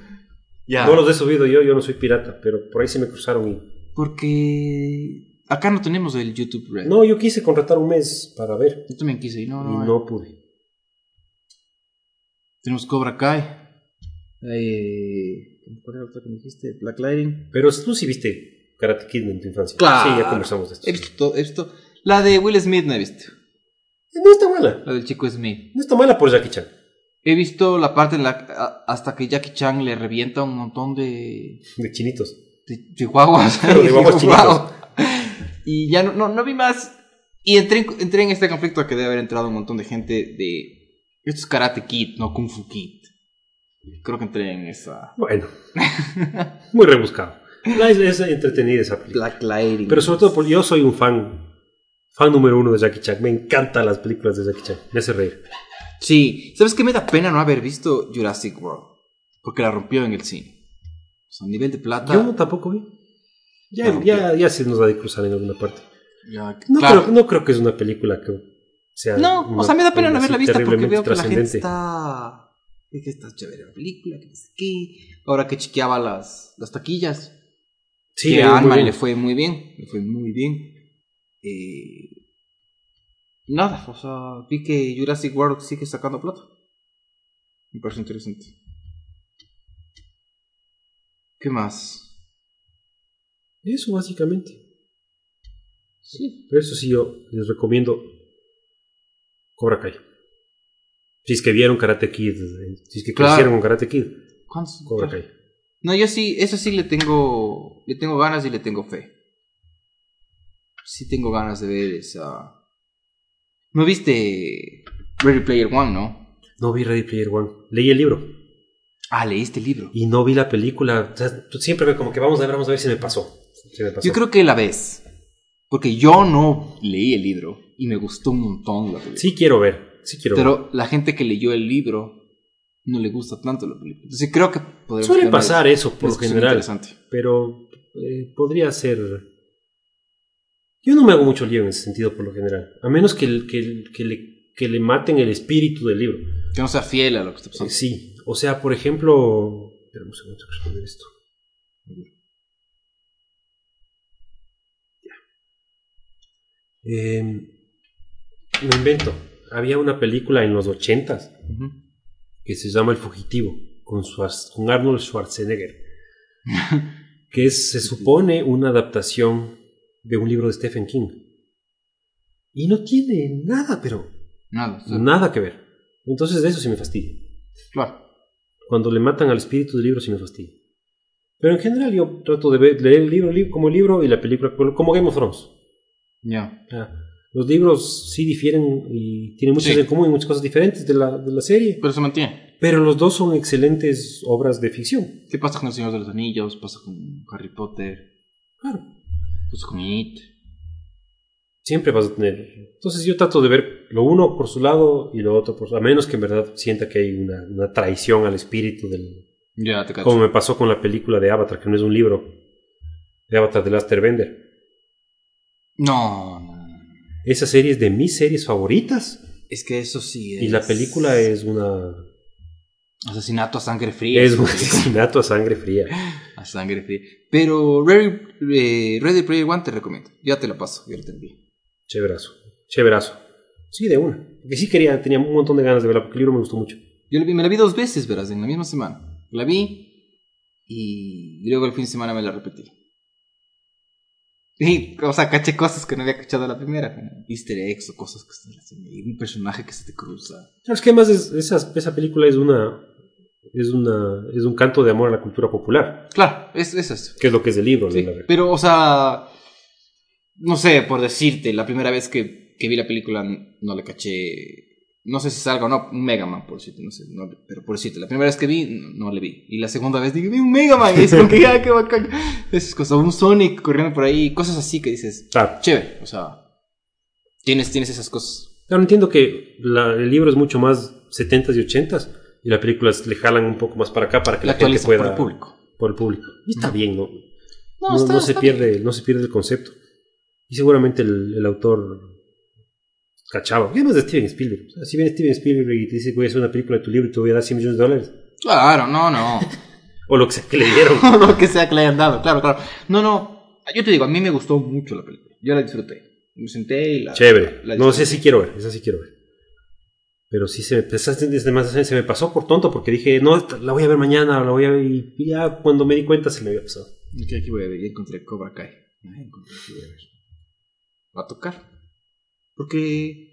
Ya. No los he subido yo, yo no soy pirata, pero por ahí se me cruzaron y... Porque acá no tenemos el YouTube Red. No, yo quise contratar un mes para ver Yo también quise y no, y no. no pude. Tenemos Cobra Kai. Eh, ¿Cuál era la otra que me dijiste? Black Lightning. Pero tú sí viste Karate Kid en tu infancia. Claro. Sí, ya conversamos de esto. He visto todo, he visto. La de Will Smith no he visto. No está mala. La del chico Smith. No está mala por Jackie Chan. He visto la parte en la hasta que Jackie Chan le revienta un montón de, De chinitos. de chihuahuas. Claro, de. Y ya no, no, no vi más. Y entré, en- entré en este conflicto que debe haber entrado un montón de gente de. Esto es Karate Kid, no Kung Fu Kid. Creo que entré en esa. Bueno. Muy rebuscado. La- Es, es entretenida esa película. Black Lightning. Pero sobre todo porque yo soy un fan. Fan número uno de Jackie Chan. Me encantan las películas de Jackie Chan. Me hace reír. Sí, ¿sabes qué me da pena no haber visto Jurassic World? Porque la rompió en el cine. O sea, a nivel de plata. Yo tampoco vi. Ya, ya, ya se nos va a cruzar en alguna parte. ya- No, claro. creo, no creo que es una película que sea. No, una o sea, me da pena no haberla visto porque veo que la gente está. Que está chévere la película, que no sé qué. Ahora que chequeaba las, las taquillas. Sí, que a bien. le fue muy bien. Le fue muy bien. Eh, nada, o sea, vi que Jurassic World sigue sacando plata. Me parece interesante. ¿Qué más? Eso básicamente. Sí. Pero eso sí, yo les recomiendo Cobra Kai. Si es que vieron Karate Kid, eh, si es que Claro. crecieron con Karate Kid. Cobra Kai. No, yo sí, eso sí le tengo, le tengo ganas y le tengo fe. Sí tengo ganas de ver esa... ¿No viste Ready Player One, no? No vi Ready Player One. Leí el libro Ah, leíste el libro. y no vi la película. O sea, tú siempre como que vamos a ver, vamos a ver si me pasó. Si me pasó. Yo creo que la ves. Porque yo no leí el libro y me gustó un montón la película. Sí quiero ver. Sí quiero ver. Pero la gente que leyó el libro no le gusta tanto la película. Entonces creo que podemos Suele pasar eso por lo general. interesante. Pero eh, podría ser. Yo no me hago mucho lío en ese sentido por lo general. A menos que, el- que, el- que le, que le maten el espíritu del libro. Que no sea fiel a lo que está pasando. sí. O sea, por ejemplo. Espera un segundo, responder esto. Ya. Eh, me invento. Había una película en los ochentas Ujú. que se llama El Fugitivo, con, Schwarz- con Arnold Schwarzenegger, que es, se supone una adaptación de un libro de Stephen King. Y no tiene nada, pero Nada. sea, nada que ver. Entonces de eso sí me fastidia. Claro. Cuando le matan al espíritu del libro sí me fastidia. Pero en general yo trato de ver- leer el libro li- como libro y la película como Game of Thrones. Ya. Ah, los libros sí difieren y tienen muchas Sí. en común y muchas cosas diferentes de la, de la serie. Pero se mantiene. Pero los dos son excelentes obras de ficción. ¿Qué pasa con El Señor de los Anillos? ¿Pasa con Harry Potter? Claro. ¿Pasa con It? Siempre vas a tener. Entonces yo trato de ver lo uno por su lado y lo otro por su A menos que en verdad sienta que hay una, una traición al espíritu del. Ya, te cacho. Como me pasó con la película de Avatar, que no es un libro. De Avatar de Last Bender. No, no, no. Esa serie es de mis series favoritas. Es que eso sí es... Y la película es una. Asesinato a sangre fría. Es un asesinato a sangre fría. A sangre fría. Pero Ready, eh, Ready Player One te recomiendo. Ya te la paso, ya te envío. Chéverazo. Chéverazo. Sí, de una. Porque sí quería, tenía un montón de ganas de verla, porque el libro me gustó mucho. Yo la vi- me la vi dos veces, verás, en la misma semana. La vi y luego el fin de semana me la repetí. Y, o sea, caché cosas que no había cachado la primera, como easter eggs o cosas que se hacen ahí, un personaje que se te cruza. ¿Sabes qué más? Es, esa, esa película es una. Es una. Es un canto de amor a la cultura popular. Claro, es, es eso. Que es lo que es el libro. Sí, la- pero, o sea, no sé, por decirte, la primera vez que, que vi la película no le caché, no sé si salga o no, un Mega Man, por decirte, no sé, no, pero por decirte, la primera vez que vi, no, no le vi. Y la segunda vez dije, vi un Mega Man, y es como que, ya, qué bacán. Esas cosas, un Sonic corriendo por ahí, cosas así que dices, Claro. chévere, o sea, Tienes, tienes esas cosas. Claro, entiendo que la- el libro es mucho más 70s y 80s y la película le jalan un poco más para acá para que La la, gente pueda... por el público. por el público. Y está bien, ¿no? No, No, está- no se pierde, no se pierde el concepto. Y seguramente el, el autor cachaba. ¿Qué más de Steven Spielberg? O sea, si viene Steven Spielberg y te dice voy a hacer una película de tu libro y te voy a dar 100 millones de dólares. Claro, no, no. O lo que sea que le dieron. lo que sea que le hayan dado, claro, claro. No, no. Yo te digo, a mí me gustó mucho la película. Yo la disfruté. Me senté y la. Chévere. la No, disfruté. sé si quiero ver, esa sí quiero ver. Pero sí se me, esa se me- se me pasó por tonto porque dije, no, la voy a ver mañana, la voy a ver y ya cuando me di cuenta se me había pasado. Ok, aquí voy a ver. Ya encontré Cobra Kai. Ya encontré, aquí voy a ver. Va a tocar. Porque.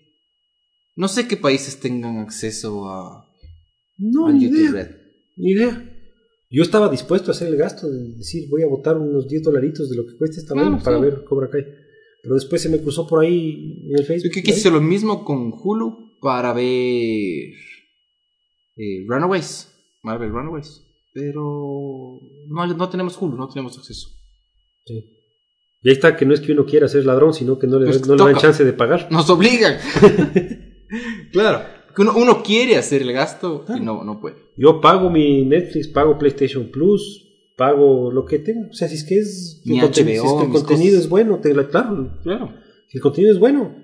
No sé qué países tengan acceso a. No, a ni YouTube idea. Red. Ni idea. Yo estaba dispuesto a hacer el gasto de decir, voy a botar unos 10 dolaritos de lo que cueste esta Claro, para sí. ver Cobra Kai. Pero después se me cruzó por ahí en el Facebook. Yo quise hacer lo mismo con Hulu para ver. eh, Runaways. Marvel Runaways. Pero. No, no tenemos Hulu, no tenemos acceso. Sí. Y ahí está que no es que uno quiera ser ladrón, sino que no le, Pues no le dan chance de pagar. Nos obligan. claro. Que uno, uno quiere hacer el gasto y no, no puede. Yo pago mi Netflix, pago PlayStation Plus, pago lo que tengo. O sea, si es que es Mi HBO, si es que el contenido cosas. es bueno, te la- claro, Claro. si el contenido es bueno,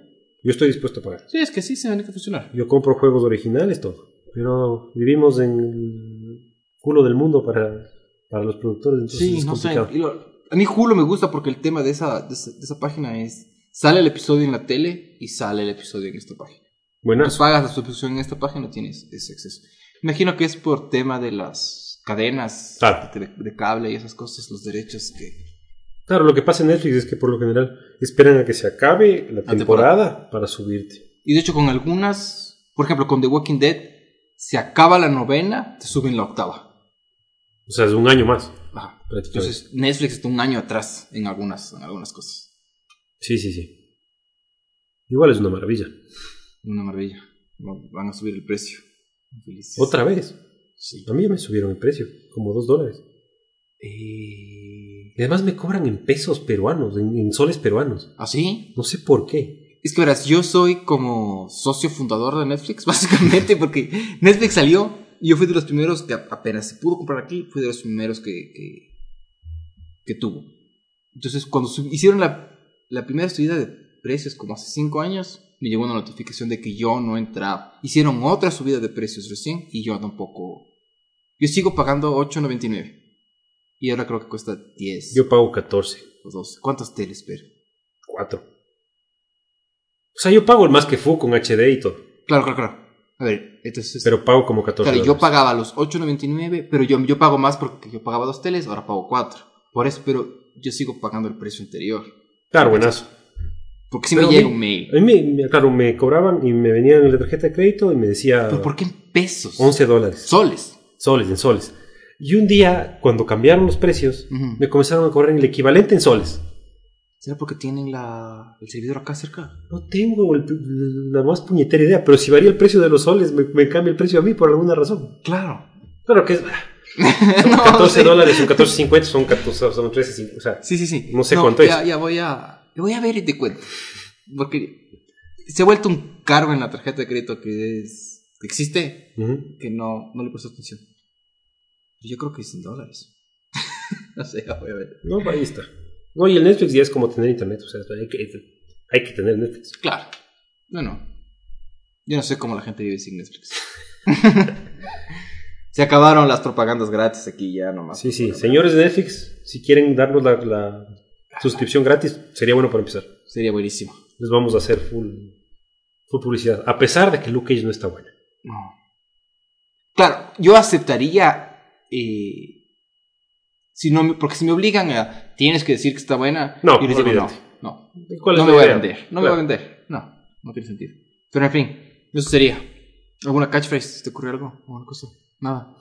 yo estoy dispuesto a pagar. Sí, es que sí se tiene que funcionar. Yo compro juegos originales, todo. Pero vivimos en el culo del mundo para, para los productores, entonces Sí, es no sé. complicado. Y lo- a mí Hulu me gusta porque el tema de esa, de esa, de esa página es. Sale el episodio en la tele y sale el episodio en esta página. Pues pagas la suscripción en esta página tienes ese acceso. Imagino que es por tema de las cadenas Claro. de, de cable y esas cosas, los derechos que. Claro, lo que pasa en Netflix es que por lo general esperan a que se acabe la temporada. temporada para subirte. Y de hecho, con algunas, por ejemplo, con The Walking Dead, se acaba la novena, te suben la octava. O sea, es un año más. Ajá. Entonces, Netflix está un año atrás en algunas, en algunas cosas. Sí, sí, sí. Igual es una maravilla. Una maravilla. Van a subir el precio. Felices. Otra vez. Sí. A mí ya me subieron el precio, como dos dólares. Eh... Y además me cobran en pesos peruanos, en, en soles peruanos. ¿Ah, sí? No sé por qué. Es que verás, yo soy como socio fundador de Netflix, básicamente, porque Netflix salió y yo fui de los primeros que apenas se pudo comprar aquí, fui de los primeros que, que, que tuvo. Entonces, cuando hicieron la, la primera subida de precios, como hace 5 años, me llegó una notificación de que yo no entraba. Hicieron otra subida de precios recién y yo tampoco. Yo sigo pagando 8.99 y ahora creo que cuesta 10 Yo pago 14, o 12. ¿Cuántas teles, pero? 4. O sea, yo pago el más que fu con HD y todo. Claro, claro, claro. A ver, entonces. Pero pago como 14 Claro, yo pagaba los 8.99, pero yo, yo pago más porque yo pagaba dos teles, ahora pago cuatro. Por eso, pero yo sigo pagando el precio anterior. Claro, buenazo. Porque si Pero me llega un mail. A mí, claro, me cobraban y me venían en la tarjeta de crédito y me decía ¿Pero por qué en pesos? 11 dólares. Soles. Soles, en soles. Y un día, cuando cambiaron los precios, Ujú. me comenzaron a cobrar el equivalente en soles. ¿Será porque tienen la, el servidor acá cerca? No tengo el- la más puñetera idea, pero si varía el precio de los soles, me, me cambia el precio a mí por alguna razón. Claro. Claro que es son No, 14 sí. dólares, son 14.50, son 14, son 13.50. O sea, Sí, sí, sí. No sé cuánto ya, es. Ya voy a, voy a ver y te cuento. Porque se ha vuelto un cargo en la tarjeta de crédito que es que existe, ujú. que no, no le presto atención. Yo creo que es en dólares. no sé, ya voy a ver. no, ahí está. No, y el Netflix ya es como tener internet, o sea, hay que, hay que tener Netflix. Claro. Bueno, yo no sé cómo la gente vive sin Netflix. Se acabaron las propagandas gratis aquí ya nomás. Sí, sí, señores de Netflix, si quieren darnos la, la suscripción gratis, sería bueno para empezar. Sería buenísimo. Les vamos a hacer full, full publicidad, a pesar de que Luke Cage no está bueno. No. Claro, yo aceptaría. Eh, si no, me- porque si me obligan a. Tienes que decir que está buena. No, yo les digo, no, no. ¿Cuál No es me voy a vender. No me Claro. voy a vender. No, no tiene sentido. Pero en fin, eso sería. ¿Alguna catchphrase? ¿Te ocurrió algo? ¿Alguna cosa? Nada.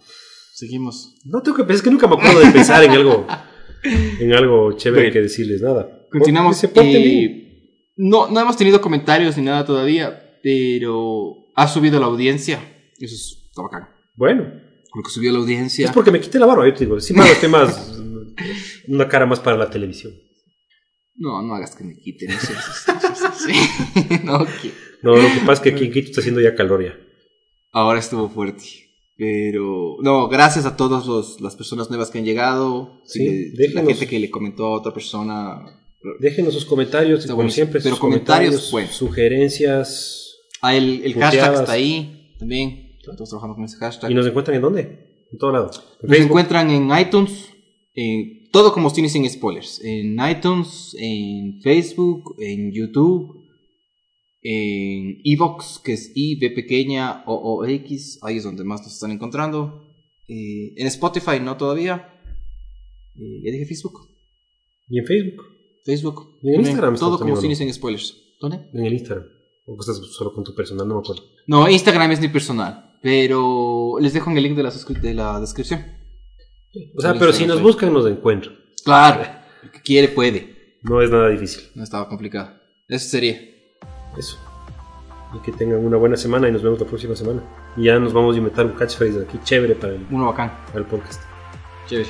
Seguimos. No tengo que pensar, es que nunca me acuerdo de pensar en algo, en algo chévere Bueno. que decirles, nada. Continuamos. Eh, bien. no, no hemos tenido comentarios ni nada todavía, pero ha subido la audiencia. Eso es- está bacán. Bueno, Lo que subió la audiencia. es porque me quité la barba, yo te digo. Sí, más temas, una cara más para la televisión. No, no hagas que me quiten. Eso, eso, no, No, lo que pasa es que aquí en Quito está haciendo ya calor ya. ahora estuvo fuerte. Pero, no, gracias a todas las personas nuevas que han llegado. Sí, que- la gente que le comentó a otra persona. Déjenos sus comentarios, como bueno, siempre, pero sus comentarios, comentarios, bueno. sugerencias. Ah, el, el hashtag está ahí también. Estamos trabajando con ese hashtag. ¿Y nos encuentran en dónde? En todo lado. En Nos encuentran en iTunes, en todo como Cine sin spoilers. En iTunes, en Facebook, en YouTube, en Evox, que es I, B pequeña, O, O, X. Ahí es donde más nos están encontrando. Eh, en Spotify no todavía. Eh, ya dije Facebook. Y en Facebook. Facebook. Y en También, Instagram Todo como Cine sin spoilers. ¿Dónde? En el Instagram. O estás solo con tu personal, no me acuerdo. No, Instagram es mi personal. Pero les dejo en el link de la, suscri- de la descripción. O sea, pero si nos buscan, nos encuentran. Claro. El que quiere puede. No es nada difícil. No estaba complicado. Eso sería. Eso. Y que tengan una buena semana y nos vemos la próxima semana. Y ya nos vamos a inventar un catchphrase aquí chévere para el, Uno bacán. para el podcast. Chévere.